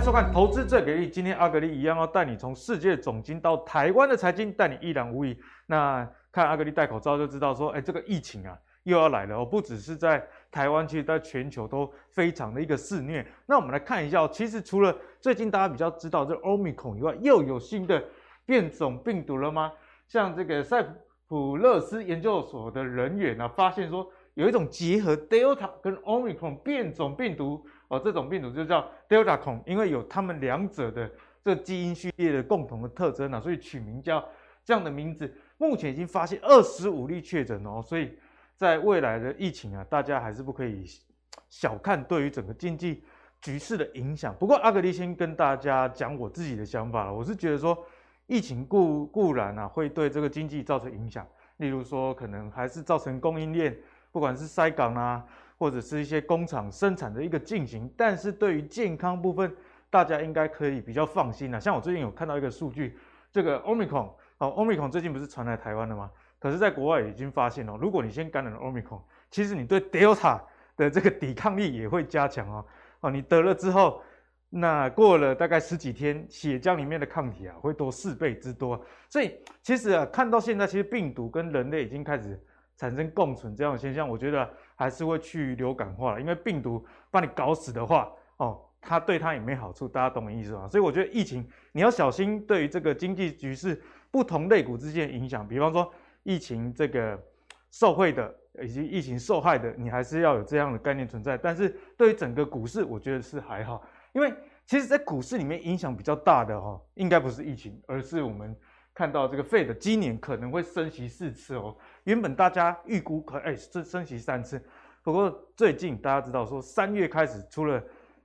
收看《投资最给力》，今天阿格力一样要带你从世界总经到台湾的财经，带你一览无遗。那看阿格力戴口罩就知道说，哎，这个疫情啊又要来了哦，不只是在台湾，其实在全球都非常的一个肆虐。那我们来看一下，其实除了最近大家比较知道这 Omicron 以外，又有新的变种病毒了吗？像这个塞浦勒斯研究所的人员啊，发现说有一种结合 Delta 跟 Omicron 变种病毒。哦，这种病毒就叫 Delta 孔，因为有它们两者的这基因序列的共同的特征啊，所以取名叫这样的名字。目前已经发现二十五例确诊哦，所以在未来的疫情啊，大家还是不可以小看对于整个经济局势的影响。不过阿格力先跟大家讲我自己的想法了，我是觉得说疫情固固然啊会对这个经济造成影响，例如说可能还是造成供应链，不管是塞港啊。或者是一些工厂生产的一个进行，但是对于健康部分，大家应该可以比较放心了。像我最近有看到一个数据，这个 Omicron 哦，Omicron 最近不是传来台湾了吗？可是，在国外已经发现哦，如果你先感染了 Omicron，其实你对 Delta 的这个抵抗力也会加强哦。哦，你得了之后，那过了大概十几天，血浆里面的抗体啊会多四倍之多。所以，其实啊，看到现在，其实病毒跟人类已经开始产生共存这样的现象，我觉得。还是会去流感化了，因为病毒把你搞死的话，哦，它对它也没好处，大家懂我意思吗？所以我觉得疫情你要小心，对于这个经济局势不同类股之间的影响。比方说疫情这个受惠的以及疫情受害的，你还是要有这样的概念存在。但是对于整个股市，我觉得是还好，因为其实在股市里面影响比较大的哈，应该不是疫情，而是我们看到这个 Fed 今年可能会升息四次哦。原本大家预估可哎升升息三次，不过最近大家知道说三月开始，除了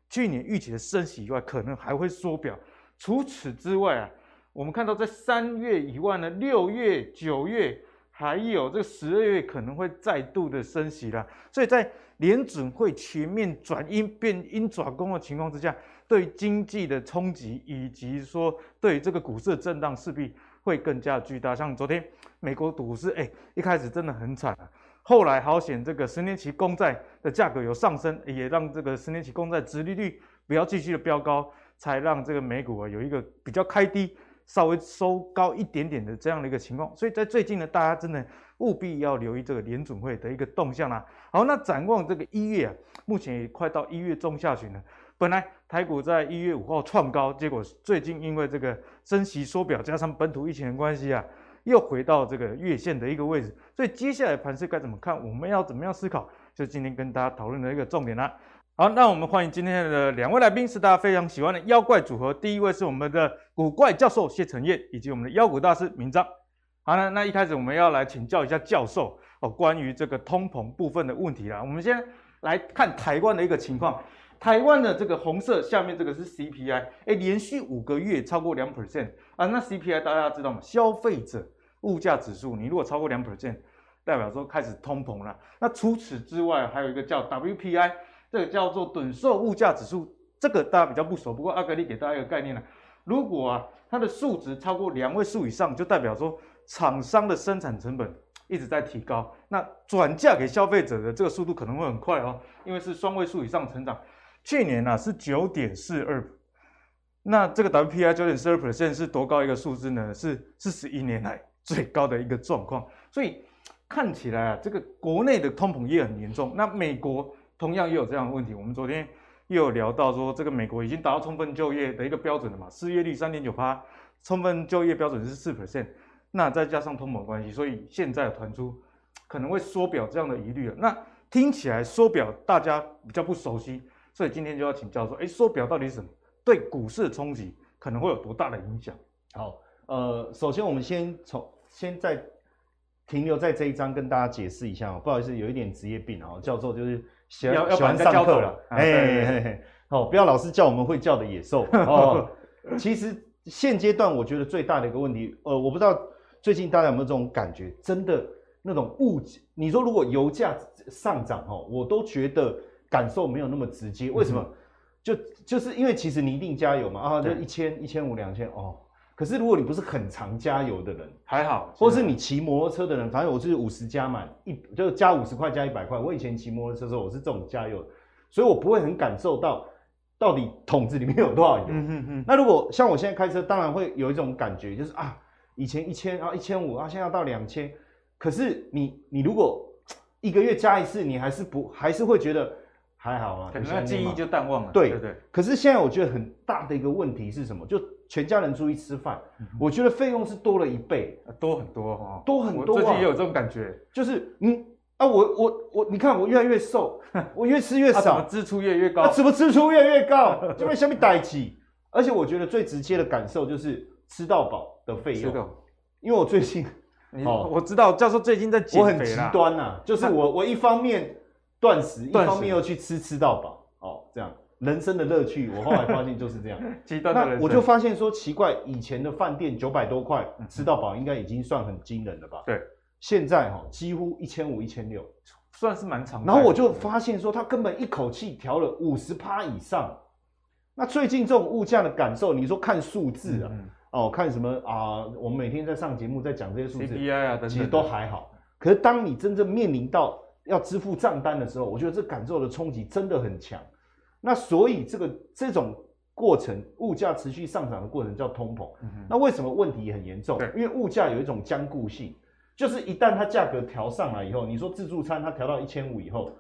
去年预期的升息以外，可能还会缩表。除此之外啊，我们看到在三月以外呢，六月、九月还有这个十二月可能会再度的升息啦。所以在联准会全面转鹰变鹰爪功的情况之下，对经济的冲击以及说对这个股市的震荡势必。会更加巨大，像昨天美国股市，哎，一开始真的很惨啊，后来好险，这个十年期公债的价格有上升，也让这个十年期公债殖利率不要继续的飙高，才让这个美股啊有一个比较开低，稍微收高一点点的这样的一个情况。所以在最近呢，大家真的务必要留意这个联准会的一个动向啦。好，那展望这个一月啊，目前也快到一月中下旬了。本来台股在一月五号创高，结果最近因为这个升息缩表，加上本土疫情的关系啊，又回到这个月线的一个位置。所以接下来盘势该怎么看？我们要怎么样思考？就今天跟大家讨论的一个重点啦。好，那我们欢迎今天的两位来宾，是大家非常喜欢的妖怪组合。第一位是我们的古怪教授谢承彦，以及我们的妖股大师明彰。好了，那一开始我们要来请教一下教授哦，关于这个通膨部分的问题啦。我们先来看台湾的一个情况。台湾的这个红色下面这个是 CPI，哎，连续五个月超过两 percent 啊。那 CPI 大家知道吗？消费者物价指数，你如果超过两 percent，代表说开始通膨了。那除此之外，还有一个叫 WPI，这个叫做等售物价指数，这个大家比较不熟。不过阿格力给大家一个概念了，如果啊它的数值超过两位数以上，就代表说厂商的生产成本一直在提高，那转嫁给消费者的这个速度可能会很快哦，因为是双位数以上成长。去年呢、啊、是九点四二，那这个 WPI 九点四二 percent 是多高一个数字呢？是四十一年来最高的一个状况。所以看起来啊，这个国内的通膨也很严重。那美国同样也有这样的问题。我们昨天又有聊到说，这个美国已经达到充分就业的一个标准了嘛？失业率三点九趴，充分就业标准是四 percent。那再加上通膨关系，所以现在传出可能会缩表这样的疑虑了。那听起来缩表大家比较不熟悉。所以今天就要请教说，哎，缩表到底是什么？对股市的冲击可能会有多大的影响？好，呃，首先我们先从先在停留在这一章跟大家解释一下哦，不好意思，有一点职业病哦，教授就是喜欢喜欢上课了，哎，好，不要老是叫我们会叫的野兽 哦。其实现阶段我觉得最大的一个问题，呃，我不知道最近大家有没有这种感觉，真的那种物价，你说如果油价上涨哦，我都觉得。感受没有那么直接，为什么？嗯、就就是因为其实你一定加油嘛，啊，就一千、一千五、两千哦。可是如果你不是很常加油的人，还好，或是你骑摩托车的人，反正我就是五十加满一，就加五十块加一百块。我以前骑摩托车的时候，我是这种加油，所以我不会很感受到到底桶子里面有多少油？嗯哼哼。那如果像我现在开车，当然会有一种感觉，就是啊，以前一千啊，一千五啊，现在要到两千。可是你你如果一个月加一次，你还是不还是会觉得还好啊，可能记忆就淡忘了。对对对。可是现在我觉得很大的一个问题是什么？就全家人出去吃饭，嗯、我觉得费用是多了一倍，多很多哈，多很多、啊。最近也有这种感觉，就是嗯啊，我我我，你看我越来越瘦，我越吃越少，啊、支出越越高、啊，怎么支出越来越高？因为下面代起，而且我觉得最直接的感受就是吃到饱的费用，因为我最近哦，我知道教授最近在减肥，我很极端呐、啊，就是我我一方面断食，一方面又去吃吃到饱，哦，这样。人生的乐趣，我后来发现就是这样。极端的。那我就发现说奇怪，以前的饭店九百多块吃到饱，应该已经算很惊人了吧？对。现在哈，几乎一千五、一千六，算是蛮长。然后我就发现说，他根本一口气调了五十趴以上。那最近这种物价的感受，你说看数字啊，嗯、哦，看什么啊？我们每天在上节目在讲这些数字，CPI 啊等等，其实都还好。可是当你真正面临到要支付账单的时候，我觉得这感受的冲击真的很强。那所以这个这种过程，物价持续上涨的过程叫通膨。嗯、那为什么问题也很严重？因为物价有一种僵固性，就是一旦它价格调上来以后，你说自助餐它调到一千五以后，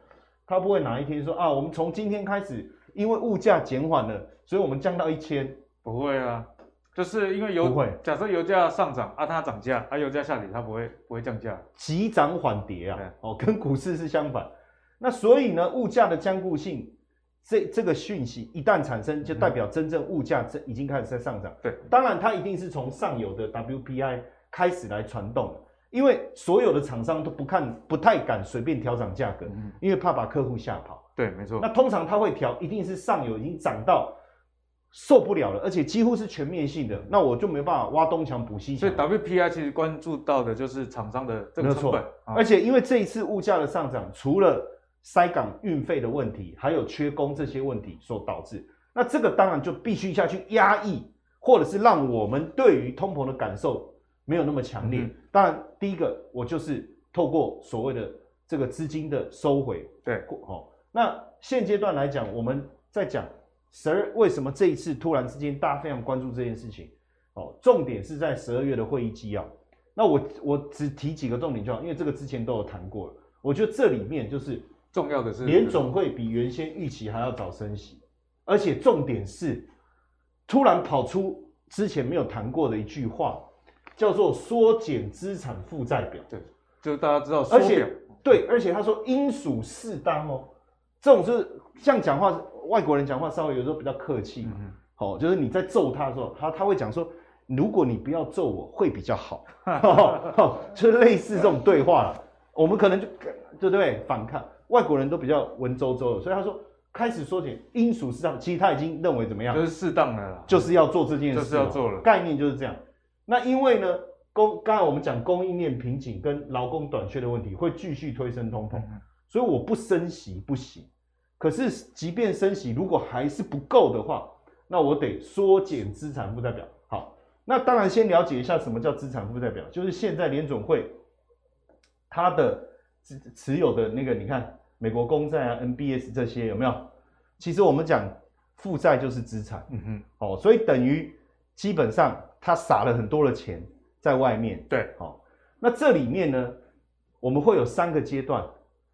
它不会哪一天说啊，我们从今天开始，因为物价减缓了，所以我们降到一千。不会啊，就是因为油，假设油价上涨啊，它涨价，啊油价下跌，它不会不会降价，急涨缓跌啊，哦，跟股市是相反。那所以呢，物价的坚固性。这这个讯息一旦产生，就代表真正物价这已经开始在上涨。对，当然它一定是从上游的 WPI 开始来传动，因为所有的厂商都不看，不太敢随便调涨价格，因为怕把客户吓跑。对，没错。那通常它会调，一定是上游已经涨到受不了了，而且几乎是全面性的，那我就没办法挖东墙补西墙。所以 WPI 其实关注到的就是厂商的这个成本，而且因为这一次物价的上涨，除了塞港运费的问题，还有缺工这些问题所导致，那这个当然就必须下去压抑，或者是让我们对于通膨的感受没有那么强烈。嗯、当然，第一个我就是透过所谓的这个资金的收回。对，哦，那现阶段来讲，我们在讲十二为什么这一次突然之间大家非常关注这件事情？哦，重点是在十二月的会议纪要。那我我只提几个重点就好，因为这个之前都有谈过了。我觉得这里面就是。重要的是，联总会比原先预期还要早升息，而且重点是，突然跑出之前没有谈过的一句话，叫做缩减资产负债表。对，就大家知道，而且对，而且他说应属适当哦，这种是像讲话，外国人讲话稍微有时候比较客气嘛，好、嗯，就是你在揍他的时候，他他会讲说，如果你不要揍我会比较 好，就是类似这种对话了，我们可能就对不对反抗。外国人都比较文绉绉的，所以他说开始缩减应属适当，其实他已经认为怎么样？就是适当的啦，就是要做这件事，就是要做了。概念就是这样。那因为呢，供刚才我们讲供应链瓶颈跟劳工短缺的问题会继续推升通膨，嗯、所以我不升息不行。可是即便升息，如果还是不够的话，那我得缩减资产负债表。好，那当然先了解一下什么叫资产负债表，就是现在联总会它的持持有的那个，你看。美国公债啊 NBS 这些有没有？其实我们讲负债就是资产，嗯哼，哦，所以等于基本上他撒了很多的钱在外面，对，哦，那这里面呢，我们会有三个阶段，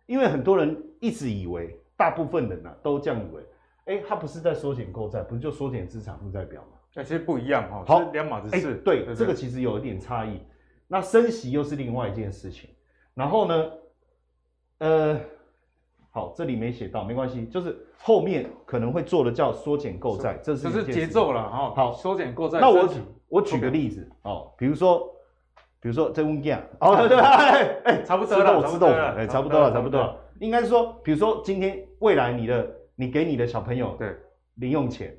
因为很多人一直以为，大部分人啊都这样以为，哎，他不是在缩减购债，不是就缩减资产负债表吗？那其实不一样哈，好，两码子事，对，对，对，这个其实有一点差异。那升息又是另外一件事情，然后呢，呃。好，这里没写到，没关系，就是后面可能会做的叫缩减购债，这是这是节奏了哈。好，缩减购债。那我我举个例子哦，比如说，比如说这物件，哦对对，哎哎，差不多了，知道了，哎，差不多了，差不多了。应该是说，比如说今天未来你的你给你的小朋友对零用钱，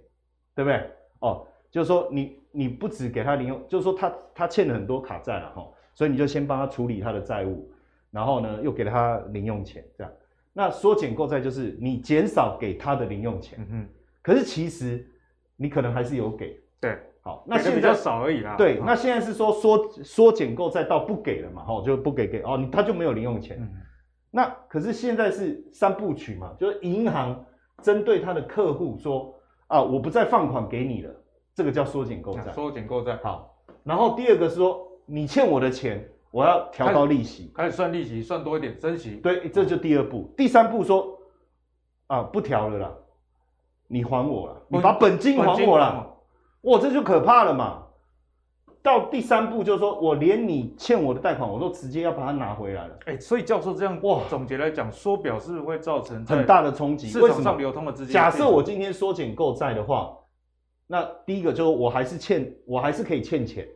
对不对？哦，就是说你你不只给他零用，就是说他他欠了很多卡债了哈，所以你就先帮他处理他的债务，然后呢又给了他零用钱这样。那缩减购债就是你减少给他的零用钱，嗯哼，可是其实你可能还是有给，对，好，那现在比较少而已啦。对，那现在是说缩缩减购债到不给了嘛，哈，就不给给哦，他就没有零用钱。嗯，那可是现在是三部曲嘛，就是银行针对他的客户说啊，我不再放款给你了，这个叫缩减购债。缩减购债。好，然后第二个是说，你欠我的钱，我要调高利息，开始算利息，算多一点，升息。对，这就第二步。第三步说，啊，不调了啦，你还我了，你把本金还我了，哇，这就可怕了嘛。到第三步就是说，我连你欠我的贷款，我都直接要把它拿回来了。哎、欸，所以教授这样哇，总结来讲，缩表是不是会造成很大的冲击？市场上流通的资金。假设我今天缩减购债的话，那第一个就是我还是欠，我还是可以欠钱。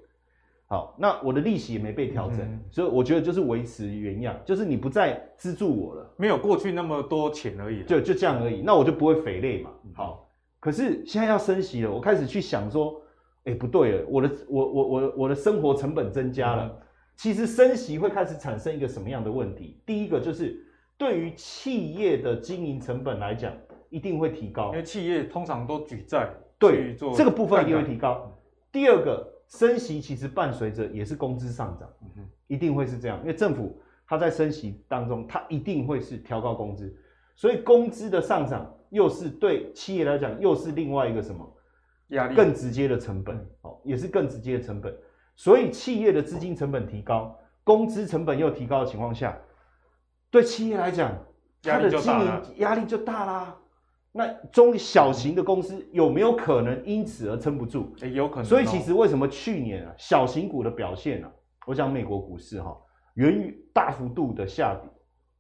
好，那我的利息也没被调整，嗯、所以我觉得就是维持原样，就是你不再资助我了，没有过去那么多钱而已，就就这样而已。那我就不会肥累嘛。好，可是现在要升息了，我开始去想说。哎、欸，不对了，我的我我我我的生活成本增加了。嗯、其实升息会开始产生一个什么样的问题？第一个就是对于企业的经营成本来讲，一定会提高，因为企业通常都举债，对，这个部分一定会提高。第二个，升息其实伴随着也是工资上涨，嗯哼，一定会是这样，因为政府它在升息当中，它一定会是调高工资，所以工资的上涨又是对企业来讲又是另外一个什么？压力更直接的成本，哦，也是更直接的成本，所以企业的资金成本提高，工资成本又提高的情况下，对企业来讲，它的经营压力就大啦。那中小型的公司有没有可能因此而撑不住？欸，有可能。所以其实为什么去年啊，小型股的表现啊，我讲美国股市哈，远远大幅度的下跌，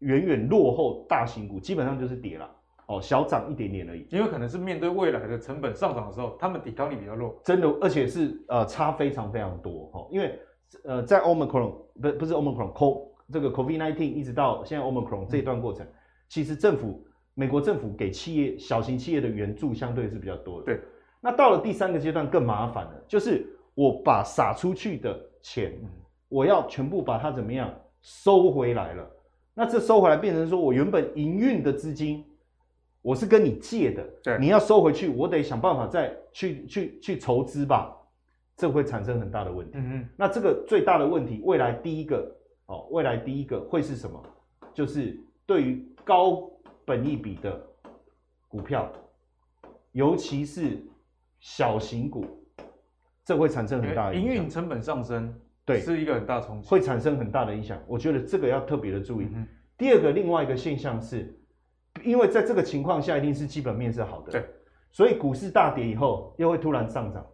远远落后大型股，基本上就是跌了。哦，小涨一点点而已，因为可能是面对未来的成本上涨的时候，他们抵抗力比较弱，真的，而且是呃差非常非常多哈、哦。因为呃在 Omicron 不不是 omicron，co 这个 covid nineteen 一直到现在 Omicron 这一段过程，嗯、其实政府美国政府给企业小型企业的援助相对是比较多的。对，那到了第三个阶段更麻烦了，就是我把撒出去的钱，嗯、我要全部把它怎么样收回来了。那这收回来变成说我原本营运的资金。我是跟你借的，对，你要收回去，我得想办法再去去去筹资吧，这会产生很大的问题。嗯嗯，那这个最大的问题，未来第一个哦，未来第一个会是什么？就是对于高本益比的股票，尤其是小型股，这会产生很大的影响。营运成本上升，对，是一个很大冲击，会产生很大的影响。我觉得这个要特别的注意。嗯，第二个，另外一个现象是。因为在这个情况下，一定是基本面是好的，对，所以股市大跌以后，又会突然上涨，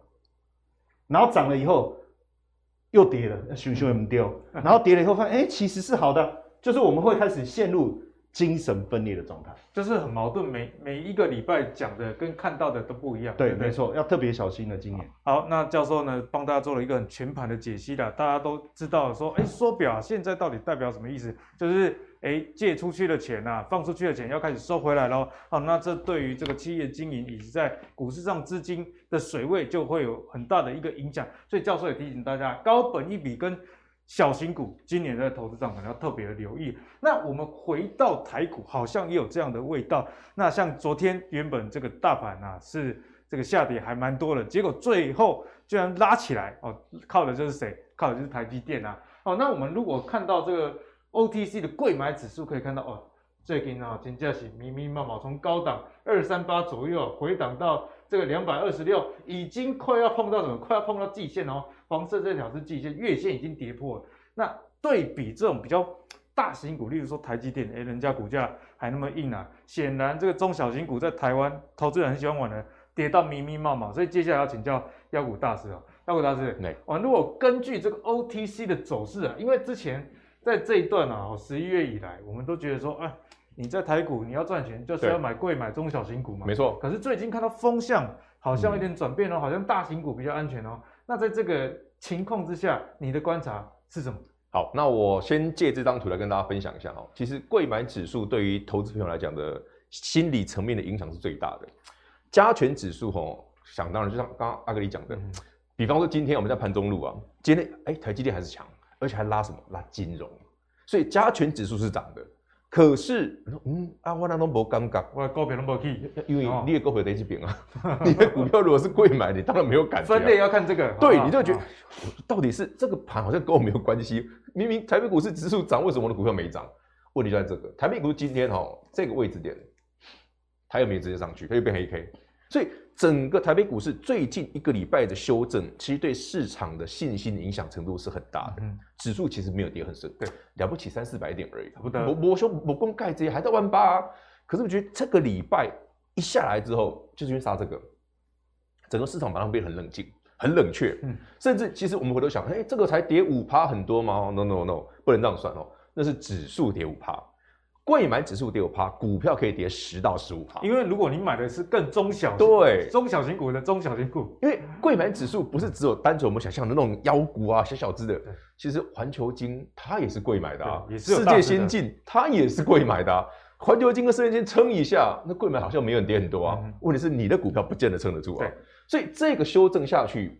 然后涨了以后又跌了，熊熊也不掉，然后跌了以后发现，哎，其实是好的，就是我们会开始陷入。精神分裂的状态，就是很矛盾。每每一个礼拜讲的跟看到的都不一样。对，没错，要特别小心的今年。好，那教授呢，帮大家做了一个很全盘的解析了。大家都知道说，哎，缩表现在到底代表什么意思？就是哎，借出去的钱啊，放出去的钱要开始收回来喽。好，那这对于这个企业经营以及在股市上资金的水位就会有很大的一个影响。所以教授也提醒大家，高本益比跟小型股今年在投资上可能要特别的留意。那我们回到台股，好像也有这样的味道。那像昨天原本这个大盘啊是这个下跌还蛮多的，结果最后居然拉起来哦，靠的就是谁？靠的就是台积电啊。哦，那我们如果看到这个 OTC 的柜买指数，可以看到哦，最近啊金价是密密麻麻从高档二三八左右回档到这个两百二十六，已经快要碰到什么？快要碰到季线哦。黄色这条是季线，月线已经跌破了。那对比这种比较大型股，例如说台积电，哎，人家股价还那么硬啊。显然这个中小型股在台湾投资人很喜欢玩的，跌到密密麻麻。所以接下来要请教妖股大师啊，妖股大师，对，啊，如果根据这个 OTC 的走势啊，因为之前在这一段啊，十一月以来，我们都觉得说，哎，你在台股你要赚钱，就是要买贵买中小型股嘛。没错。可是最近看到风向好像有点转变哦，好像大型股比较安全哦。那在这个情况之下，你的观察是什么？好，那我先借这张图来跟大家分享一下哦。其实贵买指数对于投资朋友来讲的心理层面的影响是最大的。加权指数哦，想当然就像刚刚阿格里讲的，嗯、比方说今天我们在盘中路啊，今天哎台积电还是强，而且还拉什么？拉金融，所以加权指数是涨的。可是，嗯啊，我那都无感觉，我的股票都无去，因为你的股票在这边啊。你的股票如果是贵买，你当然没有感觉。分类要看这个，对，你就觉得到底是这个盘好像跟我没有关系。明明台北股市指数涨，为什么我的股票没涨？问题就在这个。台北股市今天哈这个位置点，它又没有直接上去，它又变黑 K。所以整个台北股市最近一个礼拜的修正，其实对市场的信心影响程度是很大的。嗯，指数其实没有跌很深，对，了不起三四百点而已。不得，我我说我光盖这些还在万八啊。可是我觉得这个礼拜一下来之后，就是因为杀这个，整个市场马上变得很冷静、很冷却。嗯，甚至其实我们回头想，哎，这个才跌五趴很多吗？No No No，不能这样算哦，那是指数跌五趴。柜买指数跌五趴，股票可以跌十到十五趴。因为如果你买的是更中小型对中小型股的中小型股，因为柜买指数不是只有单纯我们想象的那种妖股啊、小小只的，其实环球金它也是贵买的啊，也是世界先进它也是贵买的啊。环球金跟世界先进撑一下，那贵买好像没有跌很多啊。嗯、问题是你的股票不见得撑得住啊。所以这个修正下去，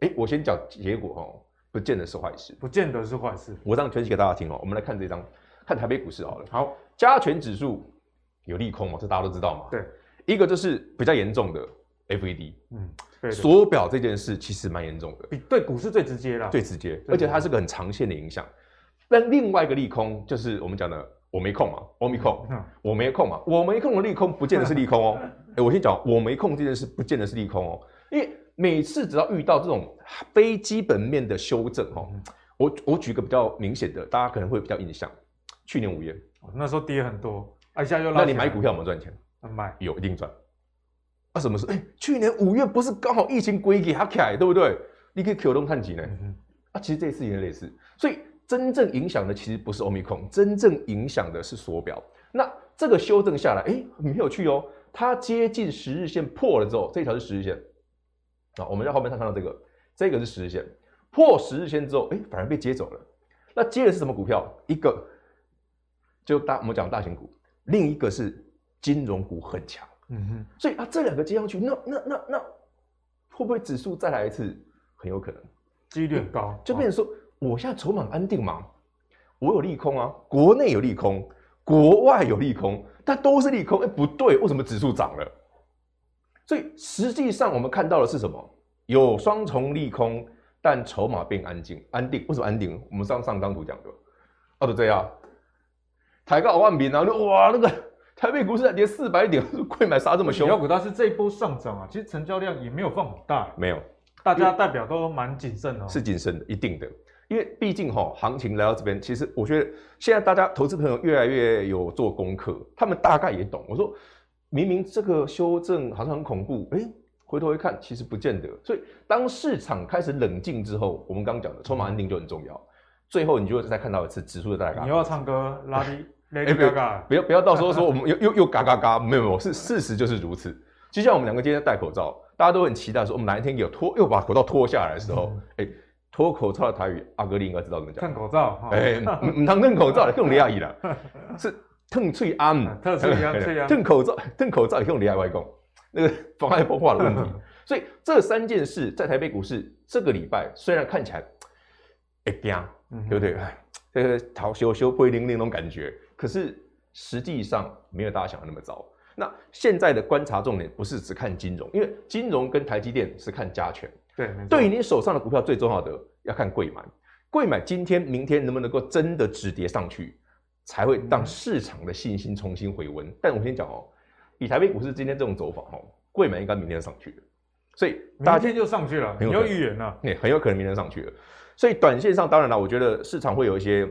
哎，我先讲结果哦，不见得是坏事，不见得是坏事。我这样分析给大家听哦，我们来看这张。看台北股市好了，好，加权指数有利空嘛？这大家都知道嘛。对，一个就是比较严重的 FED，嗯，缩表这件事其实蛮严重的，比对股市最直接啦，最直接，而且它是个很长线的影响。但另外一个利空就是我们讲的我没空嘛，我没空，我没空嘛，我没空的利空不见得是利空哦。哎，我先讲我没空这件事不见得是利空哦，因为每次只要遇到这种非基本面的修正哦，我我举个比较明显的，大家可能会比较印象。去年五月，那时候跌很多，一下又拉。那你买股票有没有赚钱？买有一定赚。啊，什么事？哎、欸，去年五月不是刚好疫情归给他开，对不对？你可以 Q 动看几呢？嗯、啊，其实这次也类似。所以真正影响的其实不是 Omicron，真正影响的是缩表。那这个修正下来，哎、欸，很有趣哦。它接近十日线破了之后，这一条是十日线。啊，我们在后面看看到这个，这个是十日线破十日线之后，哎、欸，反而被接走了。那接的是什么股票？一个。就大我们讲大型股，另一个是金融股很强，嗯哼，所以啊这两个接上去，那那那那会不会指数再来一次？很有可能，几率很高。就变成说，哦、我现在筹码安定嘛，我有利空啊，国内有利空，国外有利空，但都是利空。哎，不对，为什么指数涨了？所以实际上我们看到的是什么？有双重利空，但筹码变安静、安定。为什么安定？我们上上张图讲的，哦，就这样。抬高万点，然后就哇，那个台北股市跌四百点，柜买杀这么凶。妖股大师这一波上涨啊，其实成交量也没有放很大，没有，大家代表都蛮谨慎哦。是谨慎的，一定的，因为毕竟哈，行情来到这边，其实我觉得现在大家投资朋友越来越有做功课，他们大概也懂。我说明明这个修正好像很恐怖，哎，回头一看，其实不见得。所以当市场开始冷静之后，我们刚刚讲的筹码安定就很重要。最后你就会再看到一次指数的大概。你又要唱歌拉低。哎，不要不要不要，到时候说我们又又又嘎嘎嘎，没有没有，是事实就是如此。就像我们两个今天戴口罩，大家都很期待说，我们哪一天有脱又把口罩脱下来的时候，哎，脱口罩的台语，阿格力应该知道怎么讲。褪口罩，哎，唔唔通褪口罩，更厉害了，是褪翠安，褪翠安，褪口罩，褪口罩也更厉害外公，那个妨碍风化的问题。所以这三件事在台北股市这个礼拜虽然看起来哎惊，对不对？这个逃修修不一定那种感觉。可是实际上没有大家想的那么糟。那现在的观察重点不是只看金融，因为金融跟台积电是看加权。对，对于你手上的股票最重要的要看贵买，贵买今天、明天能不能够真的止跌上去，才会让市场的信心重新回温。嗯、但我先讲哦，以台北股市今天这种走法哦，贵买应该明天上去了，所以明天就上去了，很有预言了，很有可能明天上去了。所以短线上当然了，我觉得市场会有一些。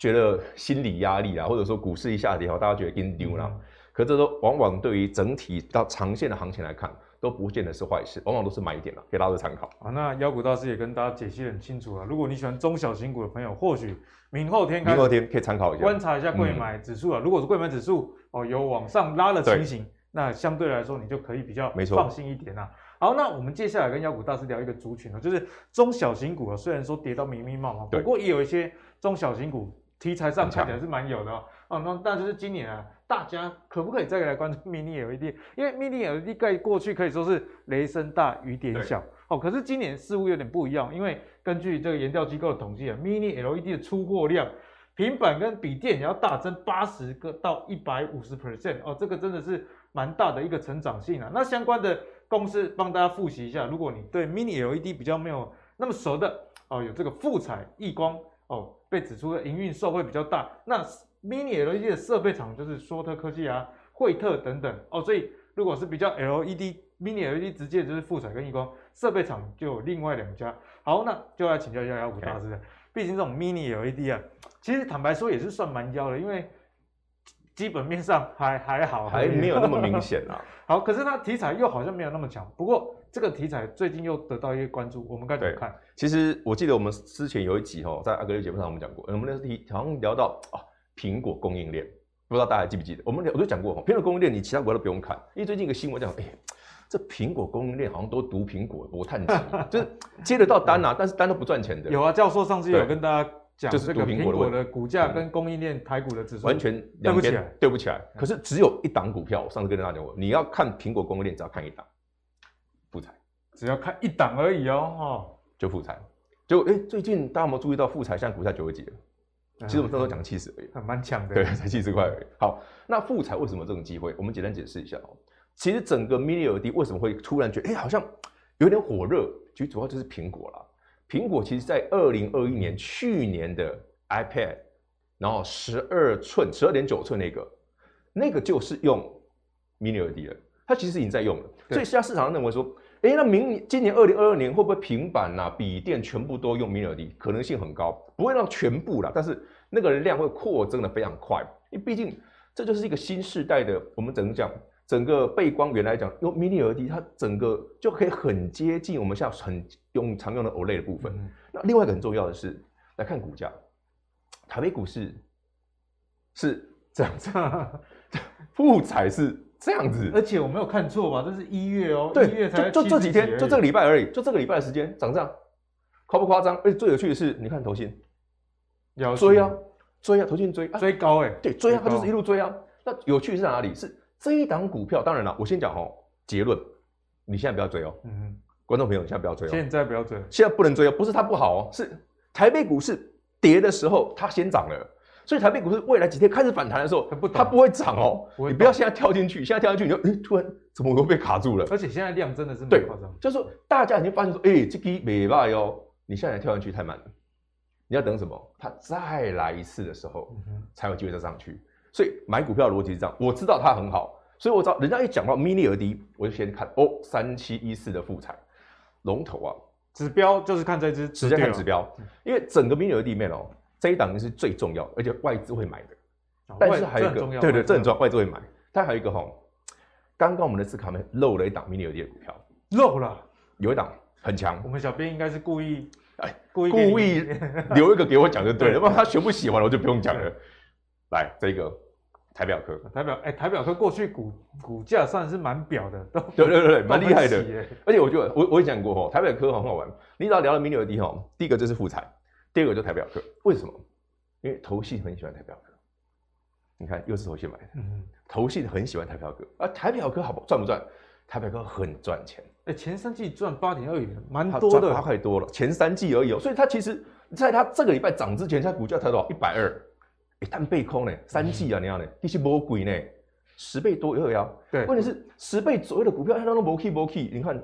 觉得心理压力啊，或者说股市一下跌，大家觉得跟丢了。嗯、可这都往往对于整体到长线的行情来看，都不见得是坏事，往往都是买点了，给大家参考。啊，那妖股大师也跟大家解析很清楚了。如果你喜欢中小型股的朋友，或许明后天明后天可以参考一下，观察一下柜买指数啊。嗯、如果是柜买指数哦有往上拉的情形，那相对来说你就可以比较放心一点啊。好，那我们接下来跟妖股大师聊一个族群啊，就是中小型股啊，虽然说跌到密密麻麻，对不过也有一些中小型股。题材上看起来是蛮有的哦，哦，那但是今年啊，大家可不可以再来关注 Mini LED？因为 Mini LED 在过去可以说是雷声大雨点小，哦，可是今年似乎有点不一样，因为根据这个研调机构的统计啊，Mini LED 的出货量，平板跟笔电也要大增八十个到一百五十 percent 哦，这个真的是蛮大的一个成长性啊。那相关的公司帮大家复习一下，如果你对 Mini LED 比较没有那么熟的哦，有这个富彩、亿光哦。被指出的营运受惠比较大，那 Mini LED 的设备厂就是说特科技啊、惠特等等哦，所以如果是比较 LED mini LED，直接就是富彩跟亿光设备厂就有另外两家。好，那就来请教一下妖股大师了。毕竟这种 mini LED 啊，其实坦白说也是算蛮妖的，因为基本面上还还好，还没有那么 明显啊。好，可是它题材又好像没有那么强。不过这个题材最近又得到一些关注，我们该怎么看？其实我记得我们之前有一集哦，在阿格丽节目上我们讲过，我们那题好像聊到啊，苹果供应链，不知道大家还记不记得？我们聊我就讲过，苹果供应链你其他国家都不用看，因为最近一个新闻讲，哎、欸，这苹果供应链好像都毒苹果，我探气，就是接得到单啊，但是单都不赚钱的。有啊，教授上次有跟大家。就是这个苹果的股价跟供应链台股的指数、嗯、完全对不起来，对不起来。可是只有一档股票，我上次跟大家讲过，你要看苹果供应链，只要看一档，只要看一档而已哦，哦，就富采。就哎、欸，最近大家有没有注意到富彩现在股价九十几了？其实我们那时候讲七十而已，蛮强的，对，才七十块而已。好，那富彩为什么这种机会？我们简单解释一下哦。其实整个 Mini LED 为什么会突然觉得哎、欸，好像有点火热？其实主要就是苹果啦。苹果其实在二零二一年去年的 iPad，然后十二寸、十二点九寸那个，那个就是用 Mini LED 了，它其实已经在用了。所以现在市场上认为说，哎，那明年、今年二零二二年会不会平板呐、啊、笔电全部都用 Mini LED？可能性很高，不会让全部啦，但是那个量会扩增的非常快。因为毕竟这就是一个新世代的，我们怎么讲？整个背光源来讲，用 Mini LED，它整个就可以很接近我们现在很用常用的 OLED 的部分。嗯、那另外一个很重要的是，来看股价。台北股市是这样子，富采是这样子，而且我没有看错吧？这是一月哦，对，一月才就就这几天，就这个礼拜而已，就这个礼拜的时间涨这样，夸不夸张？而且最有趣的是，你看投信要追啊，追啊，投信追追高哎，对，追啊，它就是一路追啊。那有趣是在哪里？是这一档股票，当然了，我先讲哦，结论，你现在不要追哦，嗯哼，观众朋友，你现在不要追哦，现在不要追，现在不能追哦，不是它不好哦，是台北股市。跌的时候它先涨了，所以台北股市未来几天开始反弹的时候，它不会涨哦。你不要现在跳进去，现在跳进去你就诶突然怎么会被卡住了？而且现在量真的是对，就是说大家已经发现说，哎，这个没卖哦，你现在跳进去太慢了，你要等什么？它再来一次的时候才有机会再上去。所以买股票的逻辑是这样，我知道它很好，所以我知道人家一讲到 Mini LED，我就先看哦，三七一四的富采龙头啊。指标就是看这只，直接看指标，因为整个 Mini LED 面哦，这一档是最重要的，而且外资会买的。但是还有一个，对对，这很重要，外资会买。它还有一个哈，刚刚我们的字卡们漏了一档 Mini 的股票，漏了，有一档很强。我们小编应该是故意，哎，故意故意 留一个给我讲就对了，要不然他全部写完了我就不用讲了。来，这个。台表科，台表，哎，台表科过去股股价算是蛮表的，都对对对，蛮厉害的。而且我觉得，我我也讲过哈，台表科很好玩。你只要聊到 Mini 哈，第一个就是富采，第二个就是台表科。为什么？因为投信很喜欢台表科。你看，又是投信买的。嗯，投信很喜欢台表科，而台表科好不赚不赚？台表科很赚钱。哎，前三季赚八点二亿，蛮多的，八块多了。前三季而已哦，所以它其实在它这个礼拜涨之前，它股价才多少？一百二。一旦被空呢，三季啊，你要呢，一些魔鬼呢，十倍多也有对，问题是十倍左右的股票，它都没 key 没 key。你看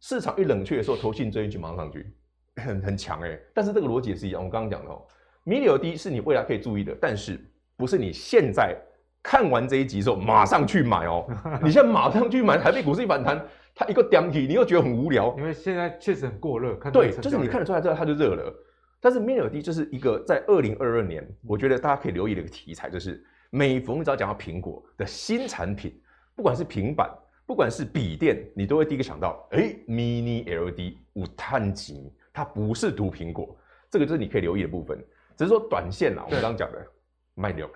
市场一冷却的时候，投信追进去马上上去，很很强哎。但是这个逻辑也是一样，我刚刚讲的哦，Mini LED 是你未来可以注意的，但是不是你现在看完这一集之后马上去买哦。你现在马上去买，台北股市一反弹，它一个点起，你又觉得很无聊，因为现在确实很过热。对，就是你看得出来，之后它就热了。但是 Mini LED 就是一个在二零二二年，我觉得大家可以留意的一个题材，就是每逢只要讲到苹果的新产品，不管是平板，不管是笔电，你都会第一个想到，哎，Mini LED 五碳极，它不是毒苹果，这个就是你可以留意的部分。只是说短线啊，我们刚刚讲的卖掉了，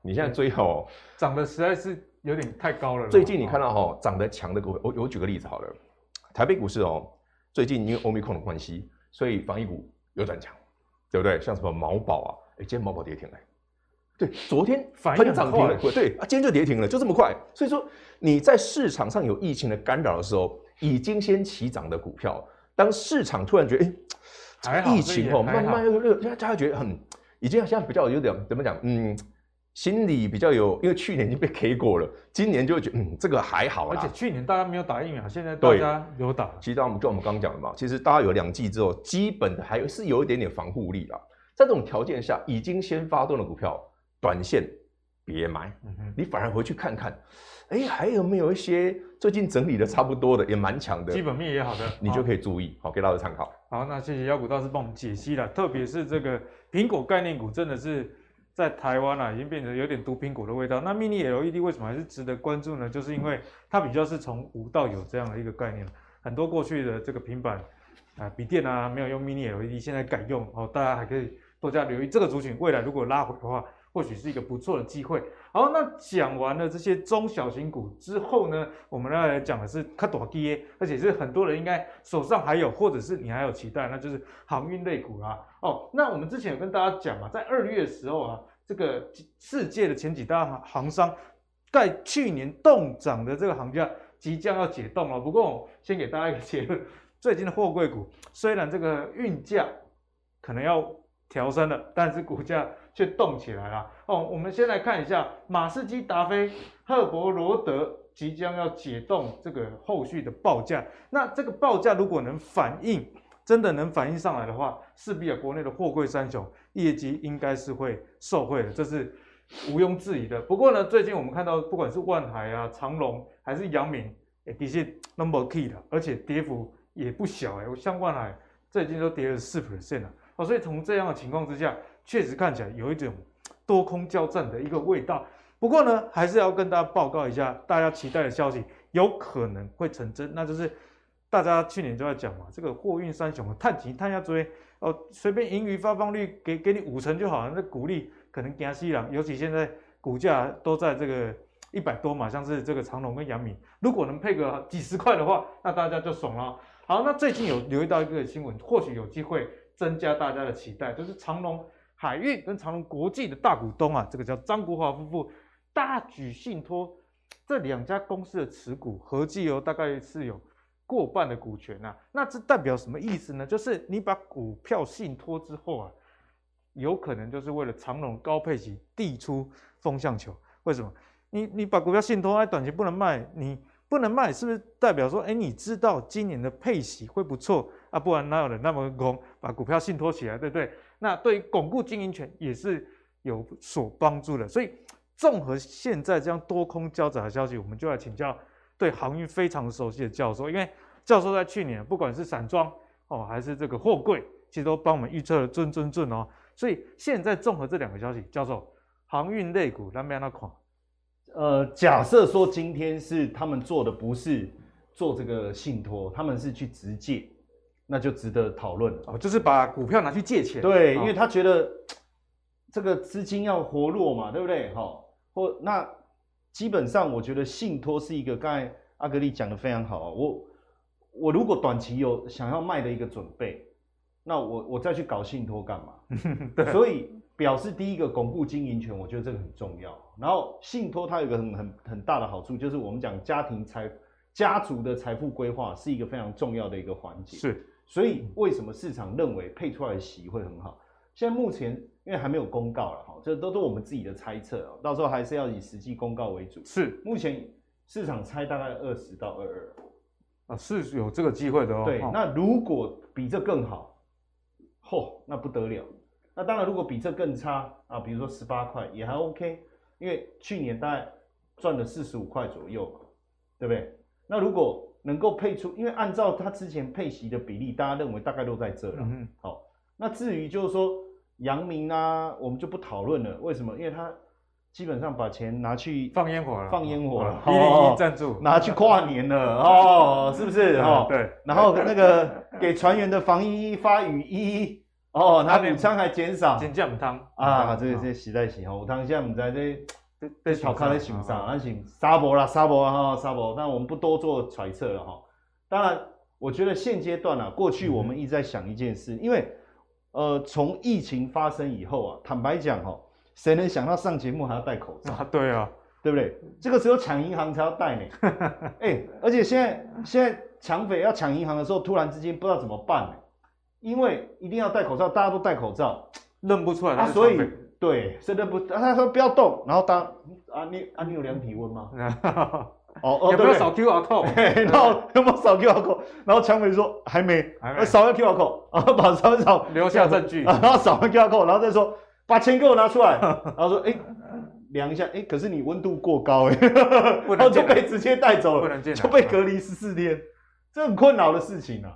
你现在追哦，涨得实在是有点太高了。最近你看到哈，涨得强的股，我我举个例子好了，台北股市哦，最近因为 Omicron 的关系，所以防疫股有转强。对不对？像什么毛宝啊，哎，今天毛宝跌停了。对，昨天喷涨停了，对啊，今天就跌停了，就这么快。所以说你在市场上有疫情的干扰的时候，已经先起涨的股票，当市场突然觉得哎，疫情哦慢慢又又，大家觉得很，已经现在比较有点怎么讲，嗯。心里比较有，因为去年已经被 K 过了，今年就会觉得嗯，这个还好啦。而且去年大家没有打疫苗，现在大家有打。其实我们就我们刚刚讲的嘛，其实大家有两剂之后，基本的还是有一点点防护力啦。在这种条件下，已经先发动的股票，短线别买，你反而回去看看，哎，还有没有一些最近整理的差不多的，也蛮强的，基本面也好的，你就可以注意，好，给大家参考。好，那谢谢妖股大师帮我们解析了，特别是这个苹果概念股，真的是在台湾啊，已经变成有点毒苹果的味道。那 Mini LED 为什么还是值得关注呢？就是因为它比较是从无到有这样的一个概念，很多过去的这个平板啊、笔电啊，没有用 Mini LED，现在改用哦，大家还可以多加留意这个族群，未来如果拉回的话。或许是一个不错的机会。好，那讲完了这些中小型股之后呢，我们要来讲的是卡多基，而且是很多人应该手上还有，或者是你还有期待，那就是航运类股啊。哦，那我们之前有跟大家讲嘛，在二月的时候啊，这个世界的前几大航商在去年冻涨的这个航价即将要解冻了。不过，先给大家一个结论：最近的货柜股虽然这个运价可能要调升了，但是股价。却动起来了哦！我们先来看一下马士基、达飞、赫伯罗德即将要解冻这个后续的报价。那这个报价如果能反映，真的能反映上来的话，势必啊国内的货柜三雄业绩应该是会受惠的，这是毋庸置疑的。不过呢，最近我们看到不管是万海啊、长隆还是阳明，哎，的确 number key 的，而且跌幅也不小哎。我像万海最近都跌了四 percent 了哦，所以从这样的情况之下。确实看起来有一种多空交战的一个味道，不过呢，还是要跟大家报告一下，大家期待的消息有可能会成真，那就是大家去年就在讲嘛，这个货运三雄探底探下追哦，随便盈余发放率给给你五成就好了，那股利可能惊死人，尤其现在股价都在这个一百多嘛，像是这个长隆跟阳明，如果能配个几十块的话，那大家就爽了。好，那最近有留意到一个新闻，或许有机会增加大家的期待，就是长隆。海运跟长隆国际的大股东啊，这个叫张国华夫妇大举信托这两家公司的持股，合计哦大概是有过半的股权啊。那这代表什么意思呢？就是你把股票信托之后啊，有可能就是为了长隆高配息递出风向球。为什么？你你把股票信托，哎，短期不能卖，你不能卖，是不是代表说，哎，你知道今年的配息会不错啊？不然哪有人那么空把股票信托起来，对不对？那对于巩固经营权也是有所帮助的，所以综合现在这样多空交杂的消息，我们就来请教对航运非常熟悉的教授，因为教授在去年不管是散装哦还是这个货柜，其实都帮我们预测了准准准哦。所以现在综合这两个消息，教授航运类股那边那款，呃，假设说今天是他们做的不是做这个信托，他们是去直借。那就值得讨论哦，就是把股票拿去借钱，对，因为他觉得这个资金要活络嘛，对不对？好，或那基本上我觉得信托是一个，刚才阿格力讲的非常好，我我如果短期有想要卖的一个准备，那我我再去搞信托干嘛？对，所以表示第一个巩固经营权，我觉得这个很重要。然后信托它有一个很很很大的好处，就是我们讲家庭财家族的财富规划是一个非常重要的一个环节，是。所以为什么市场认为配出来的息会很好？现在目前因为还没有公告了哈，这都是我们自己的猜测哦，到时候还是要以实际公告为主。是，目前市场猜大概二十到二二啊，是有这个机会的哦。对，那如果比这更好，嚯，那不得了。那当然，如果比这更差啊，比如说十八块也还 OK，因为去年大概赚了四十五块左右嘛，对不对？那如果能够配出，因为按照他之前配息的比例，大家认为大概都在这了。嗯、好，那至于就是说阳明啊，我们就不讨论了。为什么？因为他基本上把钱拿去放烟火了，放烟火了，一零一赞助，拿去跨年了 哦，是不是？哦，对。然后那个给船员的防疫衣发雨衣哦，那武昌还减少，减价五汤啊，这这实在是哦，武昌现在我们在这。被炒开在熊上，那行沙博啦，沙博哈，沙博。但我们不多做揣测了哈。当然，我觉得现阶段啊，过去我们一直在想一件事，嗯、因为呃，从疫情发生以后啊，坦白讲哈，谁能想到上节目还要戴口罩？啊，对啊，对不对？这个时候抢银行才要戴呢。哎、欸，而且现在现在抢匪要抢银行的时候，突然之间不知道怎么办呢？因为一定要戴口罩，大家都戴口罩，认不出来。啊，所以。对，真的不，他说不要动，然后当啊你啊你有量体温吗？哦 哦，有没有扫 QR code？然后有没有扫 QR code？然后抢匪说还没，扫完 QR code，然后把扫一扫，留下证据，然后扫完 QR code，然后再说把钱给我拿出来，然后说哎，量一下，哎，可是你温度过高，哎，然后就被直接带走了，就被隔离十四天，这很困扰的事情啊。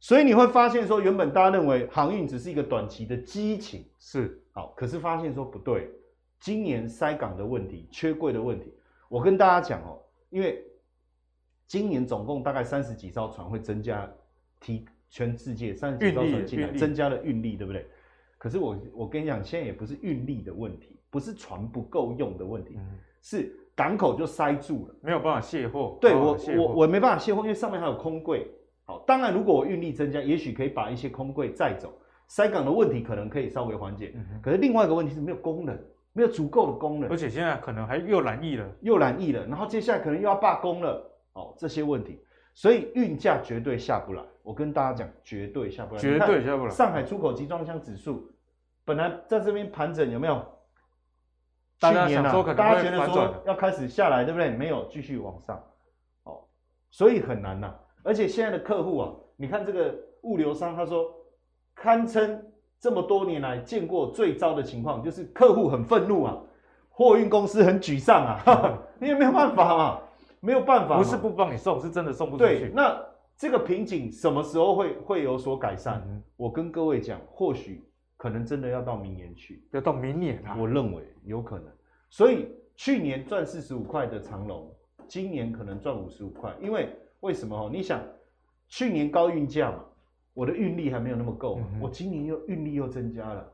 所以你会发现说，原本大家认为航运只是一个短期的激情，是好，可是发现说不对，今年塞港的问题、缺柜的问题，我跟大家讲哦，因为今年总共大概三十几艘船会增加，提全世界三十几艘船进来，增加了运力，对不对？可是我我跟你讲，现在也不是运力的问题，不是船不够用的问题，嗯、是港口就塞住了，没有办法卸货。对我我我没办法卸货，因为上面还有空柜。好，当然如果我运力增加，也许可以把一些空柜载走，塞港的问题可能可以稍微缓解。嗯、可是另外一个问题是没有工人，没有足够的工人，而且现在可能还又染疫了，又染疫了，然后接下来可能又要罢工了。哦，这些问题，所以运价绝对下不来。我跟大家讲，绝对下不来，绝对下不来。上海出口集装箱指数。本来在这边盘整有没有？去年啊，大家觉得说要开始下来，对不对？没有，继续往上，哦，所以很难呐、啊。而且现在的客户啊，你看这个物流商，他说堪称这么多年来见过最糟的情况，就是客户很愤怒啊，货运公司很沮丧啊，你也没有办法嘛，没有办法，不是不帮你送，是真的送不出去。对，那这个瓶颈什么时候会会有所改善？嗯、我跟各位讲，或许。可能真的要到明年去，要到明年啊！我认为有可能，所以去年赚四十五块的长龙，今年可能赚五十五块，因为为什么哦？你想，去年高运价嘛，我的运力还没有那么够，嗯、我今年又运力又增加了，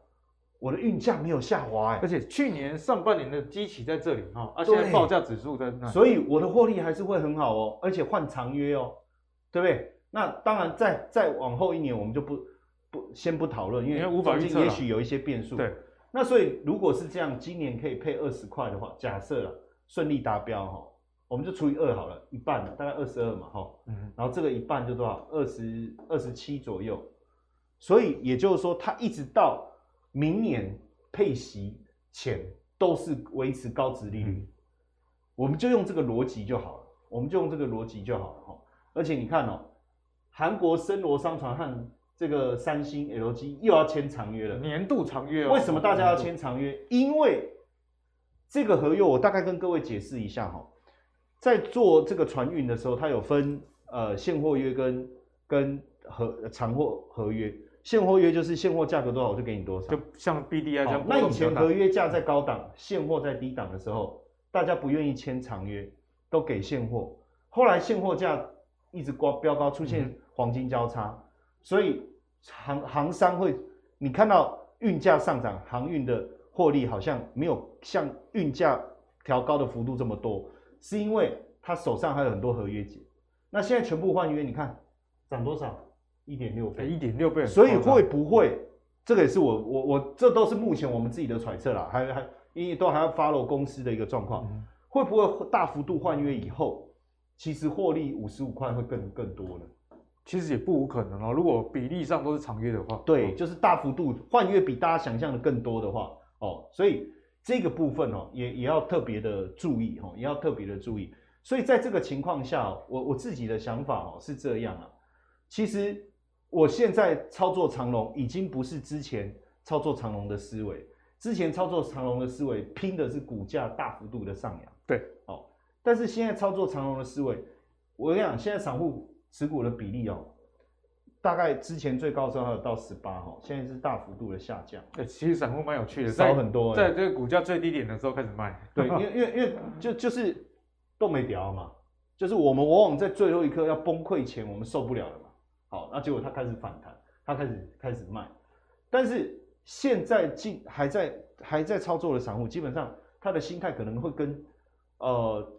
我的运价没有下滑哎，而且去年上半年的基期在这里哈，而且报价指数在那，所以我的获利还是会很好哦，而且换长约哦，对不对？那当然再再往后一年我们就不。不，先不讨论，因为无法预测，也许有一些变数。对，那所以如果是这样，今年可以配二十块的话，假设了顺利达标哈，我们就除以二好了，一半了，大概二十二嘛哈。嗯。然后这个一半就多少？二十二十七左右。所以也就是说，它一直到明年配息前都是维持高值利率。嗯。我们就用这个逻辑就好了，我们就用这个逻辑就好了哈。而且你看哦，韩国森罗商船和这个三星 LG 又要签长约了，年度长约哦。为什么大家要签长约？因为这个合约，我大概跟各位解释一下哈，在做这个船运的时候，它有分呃现货约跟跟合长货合约。现货约就是现货价格多少我就给你多少，就像 BDI 这样。那以前合约价在高档，现货在低档的时候，大家不愿意签长约，都给现货。后来现货价一直挂飙高，出现黄金交叉。嗯所以航航商会，你看到运价上涨，航运的获利好像没有像运价调高的幅度这么多，是因为他手上还有很多合约结。那现在全部换约，你看涨多少？一点六倍，一点六倍。所以会不会？这个也是我我我，这都是目前我们自己的揣测啦，还还因为都还要 follow 公司的一个状况，嗯、会不会大幅度换约以后，其实获利五十五块会更更多呢？其实也不无可能哦，如果比例上都是长约的话，对，就是大幅度换约比大家想象的更多的话，哦，所以这个部分哦，也也要特别的注意哦，也要特别的注意。所以在这个情况下，我我自己的想法哦是这样啊，其实我现在操作长龙已经不是之前操作长龙的思维，之前操作长龙的思维拼的是股价大幅度的上扬，对，哦，但是现在操作长龙的思维，我跟你讲，现在散户。持股的比例哦，大概之前最高的时候还有到十八哈，现在是大幅度的下降。哎，其实散户蛮有趣的，少很多。在这个股价最低点的时候开始卖。对，因为因为因为就就是都没掉嘛，就是我们往往在最后一刻要崩溃前，我们受不了了嘛。好，那结果它开始反弹，它开始开始卖。但是现在进还在还在操作的散户，基本上他的心态可能会跟呃。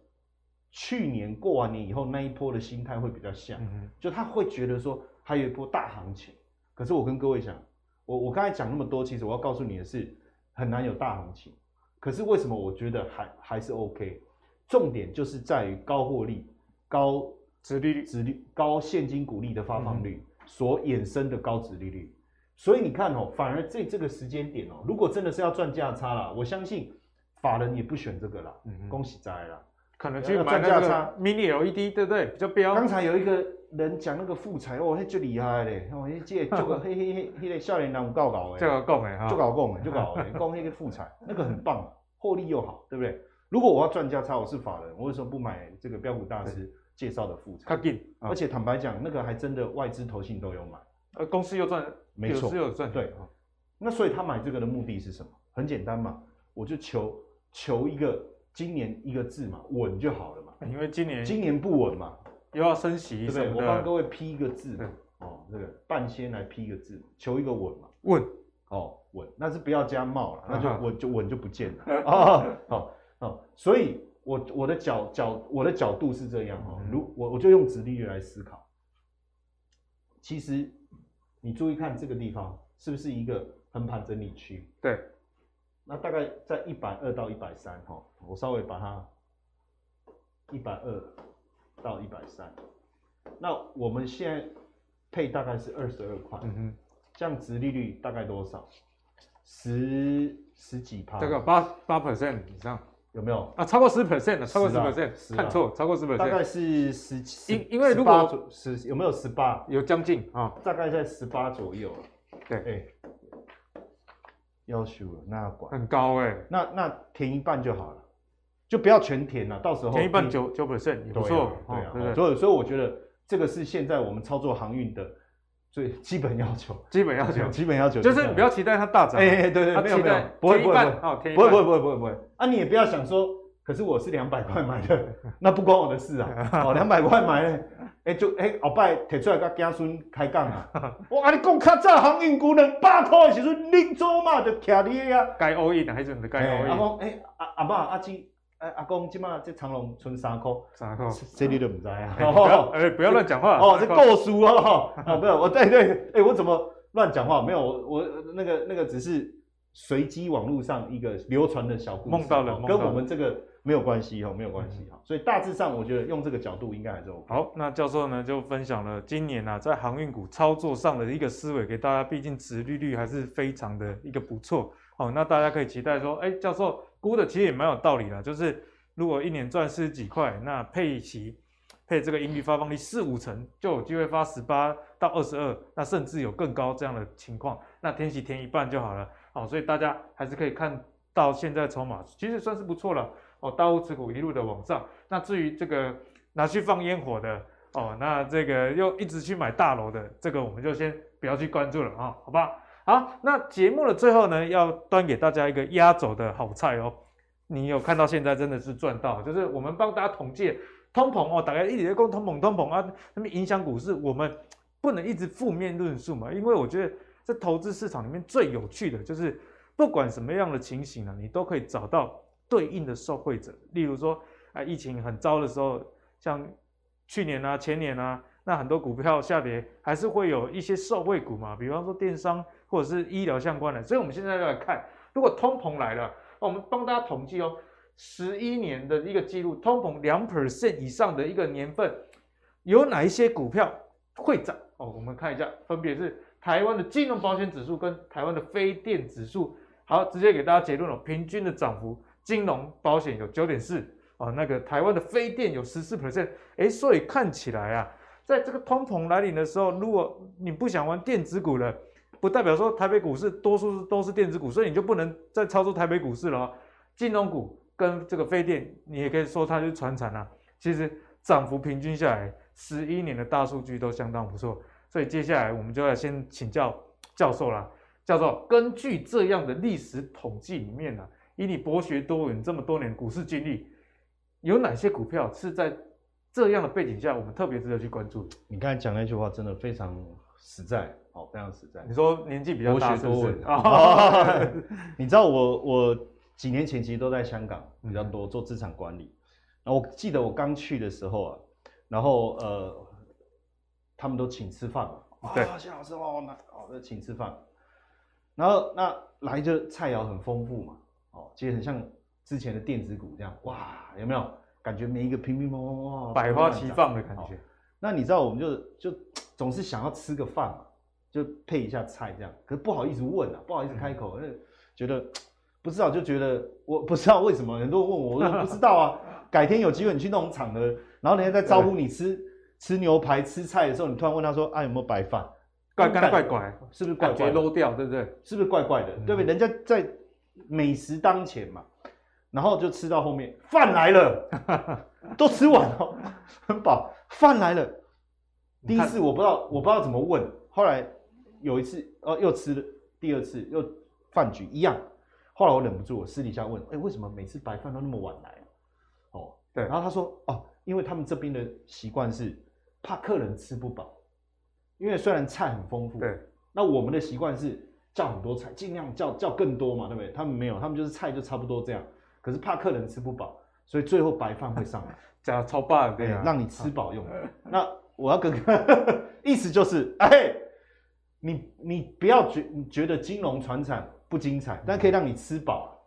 去年过完年以后那一波的心态会比较像，就他会觉得说还有一波大行情。可是我跟各位讲，我我刚才讲那么多，其实我要告诉你的是，很难有大行情。可是为什么我觉得还还是 OK？重点就是在于高获利、高殖利率、殖率、高现金股利的发放率所衍生的高值利率。所以你看哦，反而在这个时间点哦，如果真的是要赚价差啦，我相信法人也不选这个啦。恭喜在啦。可能去买那个 mini LED，对不对？比较标。刚才有一个人讲那个富彩，哦，那就厉害嘞！哦，那这这个嘿嘿嘿，那个少年郎有够搞的，这个够没哈？就搞讲诶？就搞讲那个富彩，那个很棒。获利又好，对不对？如果我要赚价差，我是法人，我为什么不买这个标股大师介绍的复产？而且坦白讲，那个还真的外资投信都有买，呃，公司又赚，没错，有赚，对。那所以他买这个的目的是什么？很简单嘛，我就求求一个今年一个字嘛，稳就好了嘛。因为今年今年不稳嘛，又要升息，对不对？我帮各位批一个字嘛，哦，这个半仙来批一个字，求一个稳嘛，稳，哦，稳，那是不要加帽了，那就稳就稳就不见了，哦，好，哦，所以我我的角角我的角度是这样哦，如我我就用直立率来思考，其实你注意看这个地方是不是一个横盘整理区？对，那大概在一百二到一百三哈，我稍微把它。一百二到一百三，那我们现在配大概是二十二块，嗯哼，这样殖利率大概多少？十十几趴？这个八八 percent 以上有没有？啊，超过十 percent 了，超过十 percent，看错，超过十 percent，大概是十七，因因为如果十有没有十八？有将近啊，大概在十八左右。对，哎，要求那要管很高哎，那那填一半就好了。就不要全填了，到时候填一半九九 percent 也不错，对啊，所以所以我觉得这个是现在我们操作航运的最 基本要求，基本要求，基本要求就是不要期待它大涨，哎对对，没有没有，不会不会不会，不会不会不会不会，啊你也不要想说，可是我是两百块买的，那不关我的事啊，哦两百块买的，哎就哎后摆提出来跟家孙开讲啊，我跟你讲较早航运股两百块的时阵，你做嘛就徛你啊，该 all in 还是唔该 all in，阿公哎阿阿爸阿姊。哎，阿公，今麦这长隆存三块，三块，这你都唔知啊？哎，不要乱讲话哦，这够输哦，哦，没有，我对对，哎，我怎么乱讲话？没有，我我那个那个只是随机网络上一个流传的小故事，梦到了，跟我们这个没有关系哈，没有关系哈，所以大致上我觉得用这个角度应该还是 OK。好，那教授呢就分享了今年啊在航运股操作上的一个思维给大家，毕竟殖利率还是非常的一个不错。哦，那大家可以期待说，哎，教授估的其实也蛮有道理的，就是如果一年赚四十几块，那配息配这个盈余发放率四五成，就有机会发十八到二十二，那甚至有更高这样的情况，那填息填一半就好了。哦，所以大家还是可以看到现在筹码其实算是不错了。哦，大户持股一路的往上。那至于这个拿去放烟火的，哦，那这个又一直去买大楼的，这个我们就先不要去关注了啊，好吧？好，那节目的最后呢，要端给大家一个压轴的好菜哦。你有看到现在真的是赚到，就是我们帮大家统计通膨哦，大概一直在讲通膨通膨啊，那么影响股市，我们不能一直负面论述嘛。因为我觉得在投资市场里面最有趣的就是，不管什么样的情形呢，你都可以找到对应的受惠者。例如说啊，疫情很糟的时候，像去年啊、前年啊，那很多股票下跌，还是会有一些受惠股嘛，比方说电商。或者是医疗相关的，所以我们现在就来看，如果通膨来了，我们帮大家统计哦，十一年的一个记录，通膨两 percent 以上的一个年份，有哪一些股票会涨？哦，我们看一下，分别是台湾的金融保险指数跟台湾的非电指数。好，直接给大家结论了，平均的涨幅，金融保险有九点四，哦，那个台湾的非电有十四 percent，哎，所以看起来啊，在这个通膨来临的时候，如果你不想玩电子股了。不代表说台北股市多数都是电子股，所以你就不能再操作台北股市了。金融股跟这个非电，你也可以说它是传产啊。其实涨幅平均下来，十一年的大数据都相当不错。所以接下来我们就要先请教教授啦。教授，根据这样的历史统计里面呢，以你博学多闻这么多年股市经历，有哪些股票是在这样的背景下，我们特别值得去关注？你刚才讲那句话真的非常实在。哦，非常实在。你说年纪比较大，多稳啊？你知道我我几年前其实都在香港比较多做资产管理。然后我记得我刚去的时候啊，然后呃，他们都请吃饭嘛。对，谢老师哦，那哦，请吃饭。然后那来就菜肴很丰富嘛，哦，其实很像之前的电子股这样，哇，有没有感觉每一个乒乒乓乓哇，百花齐放的感觉。那你知道我们就就总是想要吃个饭嘛。就配一下菜这样，可是不好意思问啊，不好意思开口，因为觉得不知道，就觉得我不知道为什么很多人问我，我说不知道啊。改天有机会你去那种场合，然后人家在招呼你吃吃牛排吃菜的时候，你突然问他说啊有没有白饭？怪怪怪怪，是不是怪怪？漏掉对不对？是不是怪怪的？对不对？人家在美食当前嘛。然后就吃到后面饭来了，都吃完了，很饱，饭来了。第一次我不知道我不知道怎么问，后来有一次哦又吃了第二次又饭局一样，后来我忍不住我私底下问，哎，为什么每次白饭都那么晚来？哦，对，然后他说哦，因为他们这边的习惯是怕客人吃不饱，因为虽然菜很丰富，对，那我们的习惯是叫很多菜，尽量叫叫更多嘛，对不对？他们没有，他们就是菜就差不多这样，可是怕客人吃不饱，所以最后白饭会上来，加超棒，对啊，让你吃饱用。那我要跟 意思就是，哎，你你不要觉你觉得金融传产不精彩，但可以让你吃饱，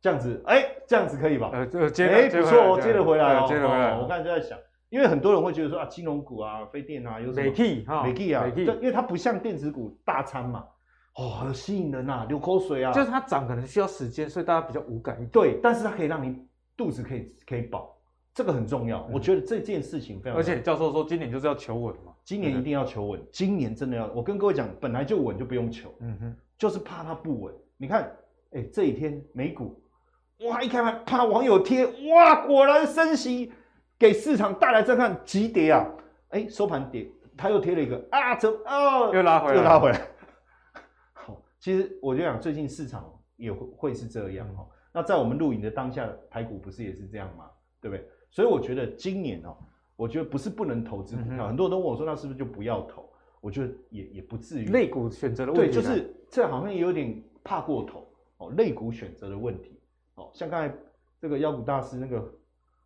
这样子，哎，这样子可以吧？呃，这接哎不错，我接得回来哦，接得回来。我刚才就在想，因为很多人会觉得说啊，金融股啊，飞电啊，有什么？美 key 哈，美 key 啊，因为它不像电子股大餐嘛，哦，很吸引人呐，流口水啊，就是它涨可能需要时间，所以大家比较无感。对，但是它可以让你肚子可以可以饱。这个很重要，我觉得这件事情非常。而且教授说，今年就是要求稳嘛，今年一定要求稳，今年真的要。我跟各位讲，本来就稳就不用求，嗯哼，就是怕它不稳。你看，哎，这一天美股，哇，一开盘，怕网友贴，哇，果然升息给市场带来震撼，急跌啊，哎，收盘跌，他又贴了一个啊，怎哦，又拉回来，又拉回来。好，其实我就想，最近市场也会会是这样哈。那在我们录影的当下，台股不是也是这样吗？对不对？所以我觉得今年哦，我觉得不是不能投资股票，嗯、很多人都问我说，那是不是就不要投？我觉得也也不至于。类股选择的问题，对，就是这好像也有点怕过头哦。类股选择的问题哦，像刚才这个妖股大师那个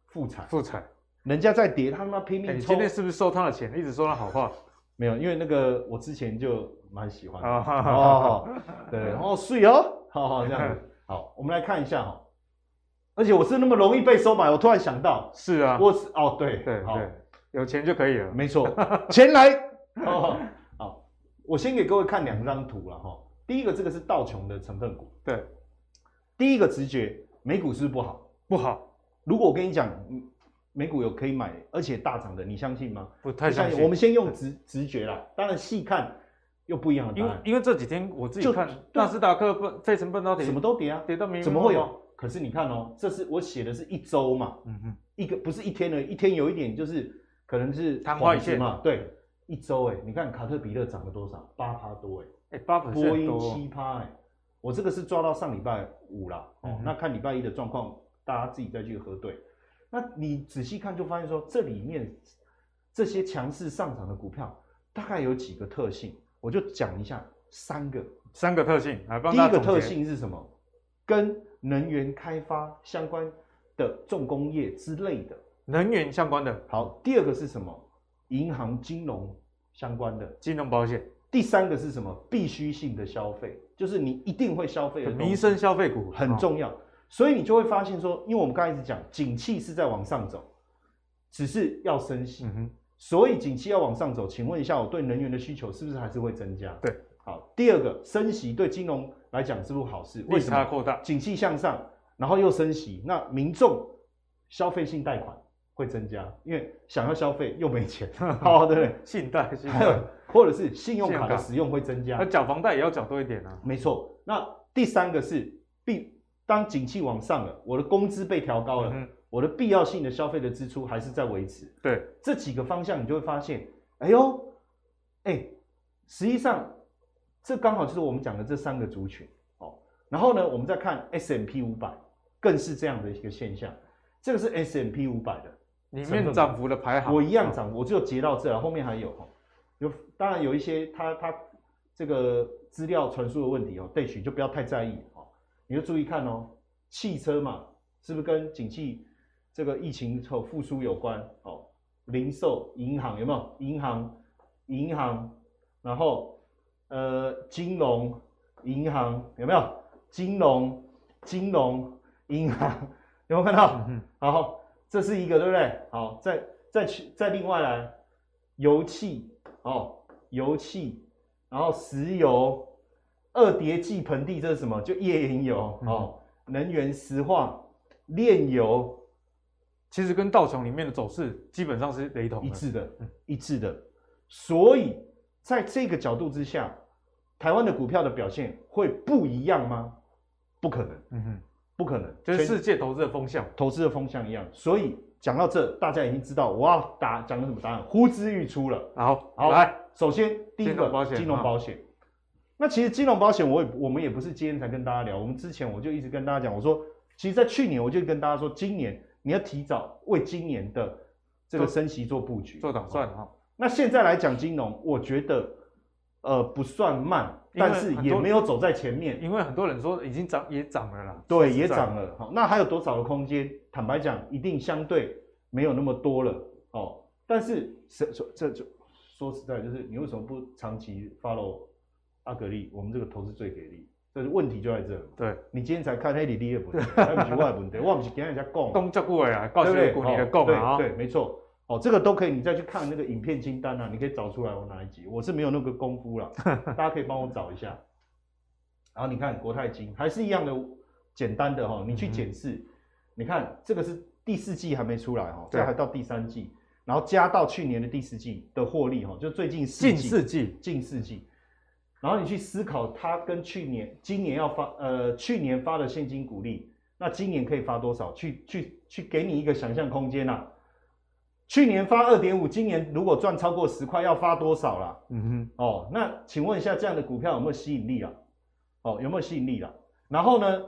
复产，复产，人家在跌，他他妈拼命抽。你今天是不是收他的钱？一直说他好话？没有，因为那个我之前就蛮喜欢的哦。对，然后睡哦，好好这样子。好，我们来看一下哈。而且我是那么容易被收买，我突然想到，是啊，我是哦，对对好对，有钱就可以了，没错，钱来 哦，好，我先给各位看两张图了哈。第一个，这个是道琼的成分股，对，第一个直觉，美股是不是不好？不好。如果我跟你讲，美股有可以买，而且大涨的，你相信吗？不太相信。我们先用直直觉啦，当然细看又不一样的答案。因为因为这几天我自己看，纳斯达克、费城半导体什么都跌啊，跌到没怎么会有？可是你看哦，这是我写的是一周嘛，嗯哼，一个不是一天的，一天有一点就是可能是昙花一现。嘛，对，一周哎，你看卡特彼勒涨了多少？八趴多哎，哎八趴波音七趴哎，我这个是抓到上礼拜五啦，哦，那看礼拜一的状况，大家自己再去核对。那你仔细看就发现说，这里面这些强势上涨的股票大概有几个特性，我就讲一下三个，三个特性啊，第一个特性是什么？跟能源开发相关的重工业之类的，能源相关的。好，第二个是什么？银行金融相关的，金融保险。第三个是什么？必须性的消费，就是你一定会消费的民生消费股很重要。所以你就会发现说，因为我们刚才一直讲，景气是在往上走，只是要升息。嗯。所以景气要往上走，请问一下，我对能源的需求是不是还是会增加？对。好，第二个升息对金融来讲是不是好事？为什么？扩大，景气向上，然后又升息，那民众消费性贷款会增加，因为想要消费又没钱，好，对不对？信贷，信贷，或者是信用卡的使用会增加，那缴房贷也要缴多一点啊。没错，那第三个是必当景气往上了，我的工资被调高了，嗯、我的必要性的消费的支出还是在维持。对，这几个方向你就会发现，哎呦，哎，实际上。这刚好就是我们讲的这三个族群，哦，然后呢，我们再看 S M P 五百，更是这样的一个现象。这个是 S M P 五百的里面涨幅的排行，我一样涨，我就截到这，后面还有哈，有当然有一些它它这个资料传输的问题哦，对取就不要太在意哦，你就注意看哦，汽车嘛，是不是跟景气这个疫情后复苏有关？哦，零售、银行有没有？银行、银行，然后。呃，金融、银行有没有？金融、金融、银行 有没有看到？好，这是一个，对不对？好，再再去再另外来，油气哦，油气，然后石油、二叠纪盆地，这是什么？就页岩油、哦，能源、石化、炼油，其实跟道琼里面的走势基本上是雷同一致的，嗯、一致的。所以在这个角度之下。台湾的股票的表现会不一样吗？不可能。嗯哼，不可能，就是世界投资的风向，投资的风向一样。所以讲到这，大家已经知道我要答讲的什么答案，呼之欲出了。好，好来，首先第一个金融保险，金融保险。那其实金融保险，我也我们也不是今天才跟大家聊，我们之前我就一直跟大家讲，我说，其实，在去年我就跟大家说，今年你要提早为今年的这个升息做布局、做打算哈。那现在来讲金融，我觉得呃不算慢，但是也没有走在前面，因为很多人说已经涨也涨了啦，对，也涨了。好，那还有多少的空间？坦白讲，一定相对没有那么多了哦。但是这这就说实在，就是你为什么不长期 follow？阿格力，我们这个投资最给力，但是问题就在这。对，你今天才看黑里利也不对，还不是外问题，我不是跟人家讲，讲这句话啊，告诉你你的讲啊，对，没错，哦，这个都可以，你再去看那个影片清单啊，你可以找出来我哪一集，我是没有那个功夫了，大家可以帮我找一下。然后你看国泰金还是一样的简单的哈，你去检视，嗯、你看这个是第四季还没出来哈，这还到第三季，然后加到去年的第四季的获利哈，就最近四季，近四季，近四季。然后你去思考，它跟去年、今年要发，呃，去年发的现金股利，那今年可以发多少？去去去，给你一个想象空间呐、啊。去年发二点五，今年如果赚超过十块，要发多少啦？嗯哼，哦，那请问一下，这样的股票有没有吸引力啊？哦，有没有吸引力啦？然后呢，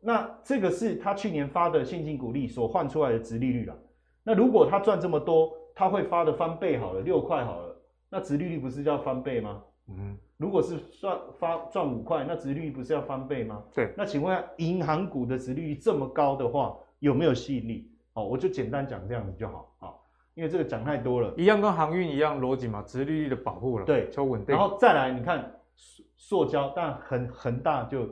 那这个是他去年发的现金股利所换出来的殖利率啦。那如果他赚这么多，他会发的翻倍好了，六块好了，那殖利率不是要翻倍吗？嗯哼。如果是算发赚五块，那殖利率不是要翻倍吗？对。那请问下，银行股的殖利率这么高的话，有没有吸引力？哦，我就简单讲这样子就好啊，因为这个讲太多了。一样跟航运一样逻辑嘛，殖利率的保护了，对，求稳定。然后再来，你看塑胶，但恒恒大就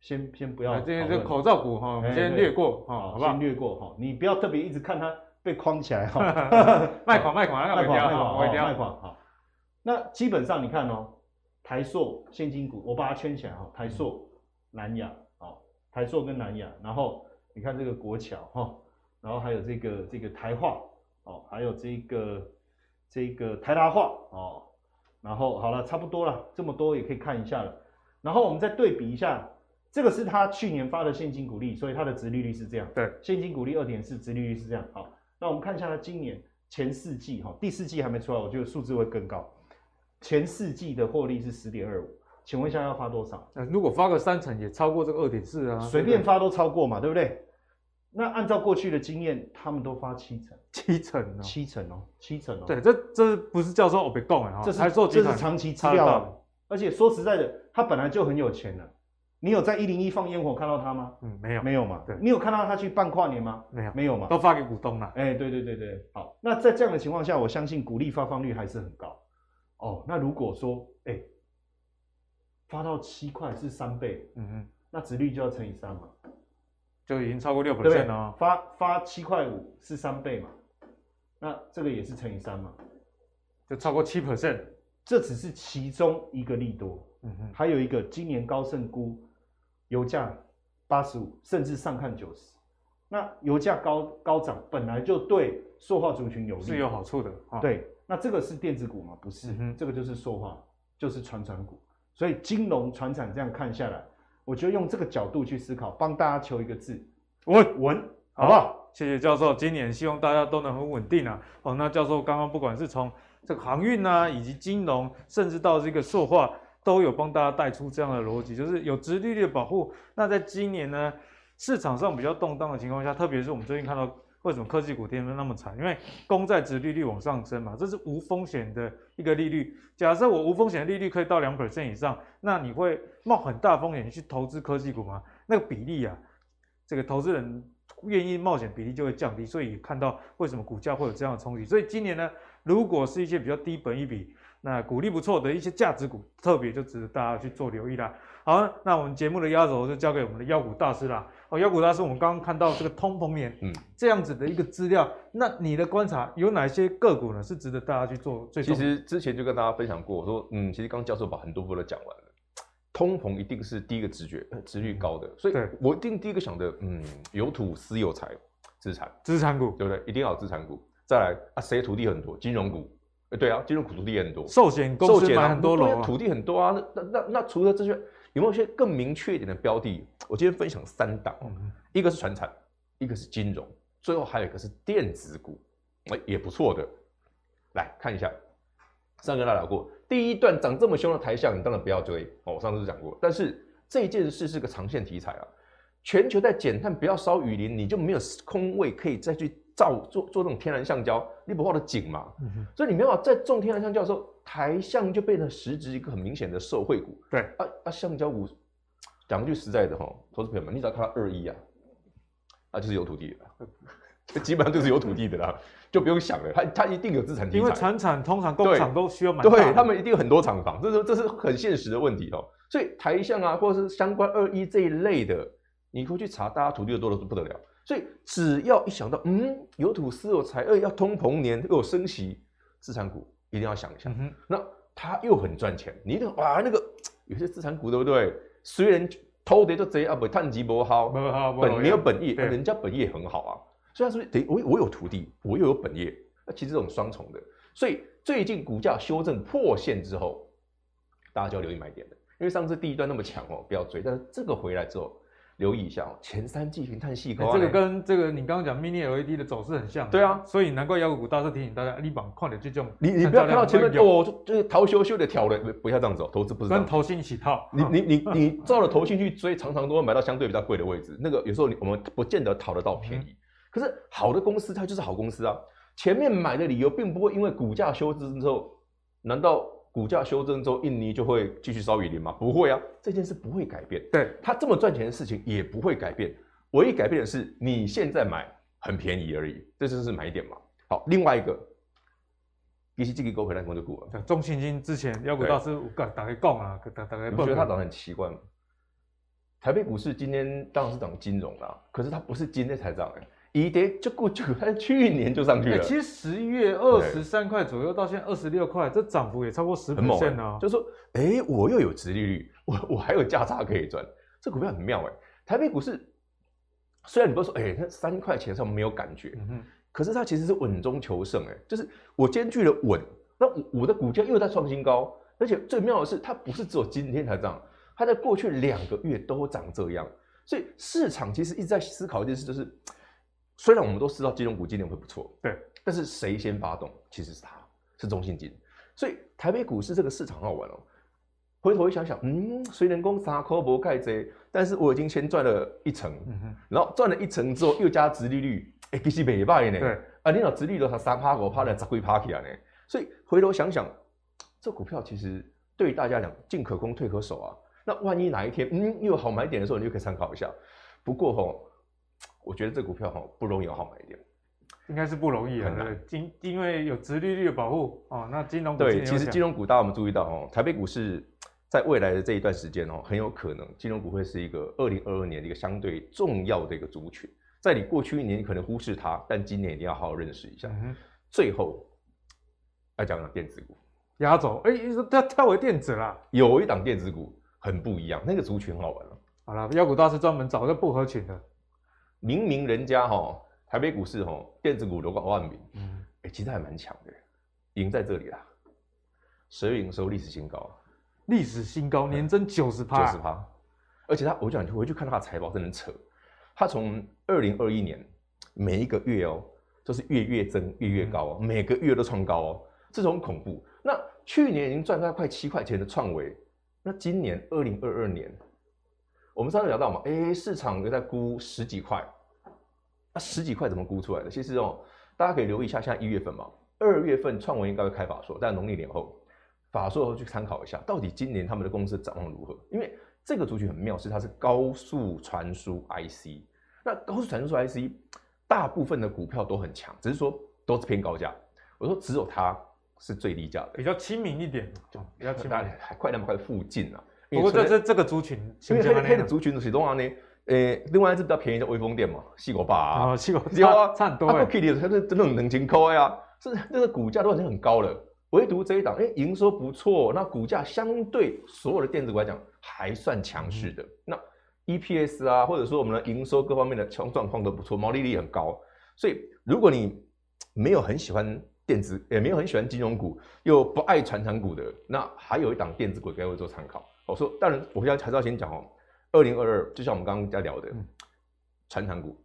先先不要。这些这口罩股哈，我们先略过哈，好不好？先略过哈，你不要特别一直看它被框起来哈。卖款卖款，卖款卖款卖款好。那基本上你看哦。台塑现金股，我把它圈起来哈。台塑、南亚，好，台塑跟南亚，然后你看这个国桥哈，然后还有这个这个台化哦，还有这个这个台达化哦，然后好了，差不多了，这么多也可以看一下了。然后我们再对比一下，这个是他去年发的现金股利，所以它的殖利率是这样。对，现金股利二点四，殖利率是这样。好，那我们看一下它今年前四季哈，第四季还没出来，我觉得数字会更高。前四季的获利是十点二五，请问一下要发多少？呃如果发个三成，也超过这个二点四啊？随便发都超过嘛，对不对？那按照过去的经验，他们都发七成，七成哦，七成哦，七成哦。对，这这不是叫做我别讲啊，这是这是长期资料，而且说实在的，他本来就很有钱了。你有在一零一放烟火看到他吗？嗯，没有，没有嘛。对，你有看到他去办跨年吗？没有，没有嘛。都发给股东了。哎，对对对对，好。那在这样的情况下，我相信股利发放率还是很高。哦，那如果说，哎、欸，发到七块是三倍，嗯嗯，那值率就要乘以三嘛，就已经超过六 percent 了。发发七块五是三倍嘛，那这个也是乘以三嘛，就超过七 percent。这只是其中一个利多，嗯哼，还有一个今年高盛估油价八十五，甚至上看九十。那油价高高涨，本来就对塑化族群有利，是有好处的，哦、对。那这个是电子股吗？不是，这个就是塑化，就是传产股。所以金融传产这样看下来，我觉得用这个角度去思考，帮大家求一个字，稳稳，好不好？谢谢教授，今年希望大家都能很稳定啊。哦，那教授刚刚不管是从这个航运啊，以及金融，甚至到这个塑化，都有帮大家带出这样的逻辑，就是有直利率的保护。那在今年呢，市场上比较动荡的情况下，特别是我们最近看到。为什么科技股跌得那么惨？因为公债殖利率往上升嘛，这是无风险的一个利率。假设我无风险的利率可以到两 percent 以上，那你会冒很大风险去投资科技股吗？那个比例啊，这个投资人愿意冒险比例就会降低。所以看到为什么股价会有这样的冲击？所以今年呢，如果是一些比较低本一比，那股利不错的一些价值股，特别就值得大家去做留意啦。好，那我们节目的压轴就交给我们的妖股大师啦。哦，妖股大师，我们刚刚看到这个通膨年，嗯，这样子的一个资料，那你的观察有哪些个股呢？是值得大家去做最？其实之前就跟大家分享过，说，嗯，其实刚刚教授把很多部分都讲完了。通膨一定是第一个直觉，殖率高的，所以我一定第一个想的，嗯，有土私有财，资产，资产股，对不对？一定要有资产股。再来啊，谁土地很多？金融股，欸、对啊，金融股土地也很多，寿险公司买很多楼、啊，土地很多啊。那那那，那除了这些，有没有一些更明确一点的标的？我今天分享三档，嗯、一个是船产，一个是金融，最后还有一个是电子股，哎、欸，也不错的。来看一下，上个跟大家聊过，第一段涨这么凶的台象，你当然不要追哦。我上次讲过，但是这件事是个长线题材啊。全球在减碳，不要烧雨林，你就没有空位可以再去造做做这种天然橡胶，你不画的紧嘛？嗯、所以你没有在种天然橡胶的时候，台橡就变成实质一个很明显的受惠股。对啊啊，橡胶股讲句实在的哈，投资朋友们，你只要看到二一啊，那就是有土地的，基本上就是有土地的啦，就不用想了，它它一定有资产。因为产产通常工厂都需要买，对他们一定有很多厂房，这是这是很现实的问题哦。所以台橡啊，或者是相关二一这一类的。你回去查，大家土地的多的是不得了，所以只要一想到，嗯，有土司有财，二要通膨年又有升息，资产股一定要想一下。嗯、那它又很赚钱，你一定哇，那个有些资产股对不对？虽然偷的就贼啊，不碳基不好，本没有本业，人家本业很好啊，所以他是不是得我我有土地，我又有本业，那其实这种双重的，所以最近股价修正破线之后，大家就要留意买点了，因为上次第一段那么强哦，不要追，但是这个回来之后。留意一下哦，前三季平碳细沟，这个跟这个你刚刚讲 Mini LED 的走势很像。对啊，所以难怪妖股股大师提醒大家，你把看的这种，你你不要看到前面哦，就就是逃修修的跳了，不要这样子哦，投资不是跟投信一起套。你你你你照了投信去追，常常都会买到相对比较贵的位置。那个有时候我们不见得讨得到便宜，可是好的公司它就是好公司啊。前面买的理由并不会因为股价修正之后，难道？股价修正之后，印尼就会继续烧雨林吗？不会啊，这件事不会改变。对，它这么赚钱的事情也不会改变，唯一改变的是你现在买很便宜而已，这就是买点嘛。好，另外一个，其实这个股回来我就股了。中信金之前妖股大师大大概讲啊，大大概。你觉得它涨得很奇怪吗？台北股市今天当然是涨金融啦，可是它不是今天才涨哎。一跌就过去，它 去年就上去了。其实十一月二十三块左右，到现在二十六块，这涨幅也超过十 percent 啊。就是说，哎、欸，我又有殖利率，我 我还有价差可以赚，这股票很妙哎、欸。台北股市虽然你不说，哎、欸，它三块钱上没有感觉，嗯、可是它其实是稳中求胜哎、欸，就是我兼具了稳，那我的股价又在创新高，而且最妙的是，它不是只有今天才涨，它在过去两个月都涨这样，所以市场其实一直在思考一件事，就是。虽然我们都知道金融股今年会不错，对，但是谁先发动？其实是它，是中信金。所以台北股市这个市场好玩哦。回头一想想，嗯，虽然讲三块不盖这，但是我已经先赚了一成，嗯、然后赚了一成之后又加殖利率，哎、欸，其实没败呢。对，啊，你老殖利率才三趴五趴的，十几趴起来呢。所以回头想想，这股票其实对于大家讲，进可攻退可守啊。那万一哪一天，嗯，又有好买点的时候，你就可以参考一下。不过吼。我觉得这股票哈不容易有好买点，应该是不容易啊。对，因因为有殖利率的保护哦。那金融股对，其实金融股大家我们注意到哦？台北股市在未来的这一段时间哦，很有可能金融股会是一个二零二二年的一个相对重要的一个族群。在你过去一年你可能忽视它，但今年一定要好好认识一下。嗯、最后要讲讲电子股，压轴哎，它跳回电子啦。有一档电子股很不一样，那个族群很好玩了。好了，妖股大师专门找一个不合群的。明明人家哈台北股市哈电子股都过万名，嗯，哎，其实还蛮强的，赢在这里啦，十月营收历史新高，历史新高，年增九十趴，九十趴，而且他我讲你回去看他的财报，真的扯，他从二零二一年每一个月哦，都是月月增，月月高哦，每个月都创高哦，这种恐怖。那去年已经赚到快七块钱的创维，那今年二零二二年，我们上次聊到嘛，哎，市场又在估十几块。那十几块怎么估出来的？其实哦，大家可以留意一下，现在一月份嘛，二月份创维应该会开法说，但农历年后，法说后去参考一下，到底今年他们的公司展望如何？因为这个族群很妙，是它是高速传输 IC，那高速传输 IC 大部分的股票都很强，只是说都是偏高价。我说只有它是最低价的，比较亲民一点，就比较亲民，还快那么快附近啊。不过这这这个族群，因为黑黑的族群是多少呢？诶，另外一支比较便宜叫微风电嘛，四五八啊，四五八，差很多哎。它 K 的它是真的两千块呀，是那个股价都已经很高了，唯独这一档，哎，营收不错，那股价相对所有的电子股来讲还算强势的。嗯、那 EPS 啊，或者说我们的营收各方面的状状况都不错，毛利率很高。所以如果你没有很喜欢电子，也没有很喜欢金融股，又不爱传产股的，那还有一档电子股该会做参考。我说，当然，我现在还是要先讲哦，二零二二，就像我们刚刚在聊的，传产股，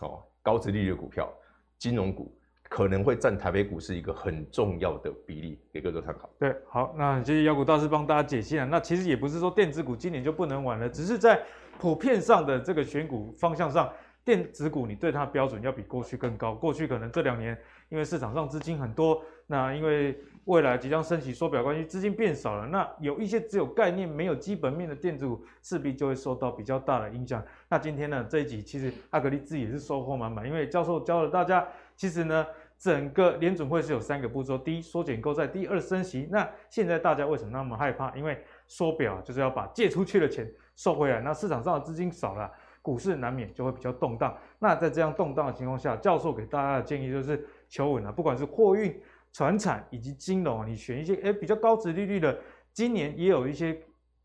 哦，高殖利率的股票，金融股。可能会占台北股市一个很重要的比例，给各位做参考。对，好，那谢谢妖股大师帮大家解析了。那其实也不是说电子股今年就不能玩了，只是在普遍上的这个选股方向上，电子股你对它的标准要比过去更高。过去可能这两年因为市场上资金很多，那因为未来即将升息缩表关系，资金变少了，那有一些只有概念没有基本面的电子股势必就会受到比较大的影响。那今天呢这一集其实阿格力自己也是收获满满，因为教授教了大家。其实呢，整个联准会是有三个步骤：第一，缩减购债；第二，升息。那现在大家为什么那么害怕？因为缩表就是要把借出去的钱收回来。那市场上的资金少了，股市难免就会比较动荡。那在这样动荡的情况下，教授给大家的建议就是求稳啊，不管是货运、船产以及金融，你选一些诶比较高值利率的，今年也有一些。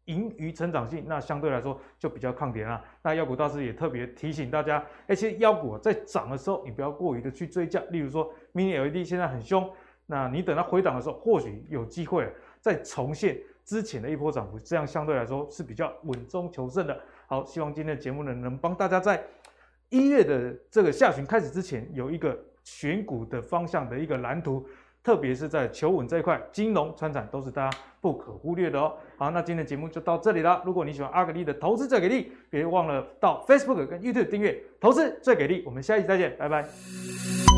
盈余成长性，那相对来说就比较抗跌了。那妖股大师也特别提醒大家，而且妖股在涨的时候，你不要过于的去追价。例如说，Mini LED 现在很凶，那你等它回档的时候，或许有机会再重现之前的一波涨幅，这样相对来说是比较稳中求胜的。好，希望今天的节目呢，能帮大家在一月的这个下旬开始之前，有一个选股的方向的一个蓝图。特别是在求稳这一块，金融、传产都是大家不可忽略的哦。好，那今天的节目就到这里了。如果你喜欢阿格力的投资最给力，别忘了到 Facebook 跟 YouTube 订阅“投资最给力”。我们下一期再见，拜拜。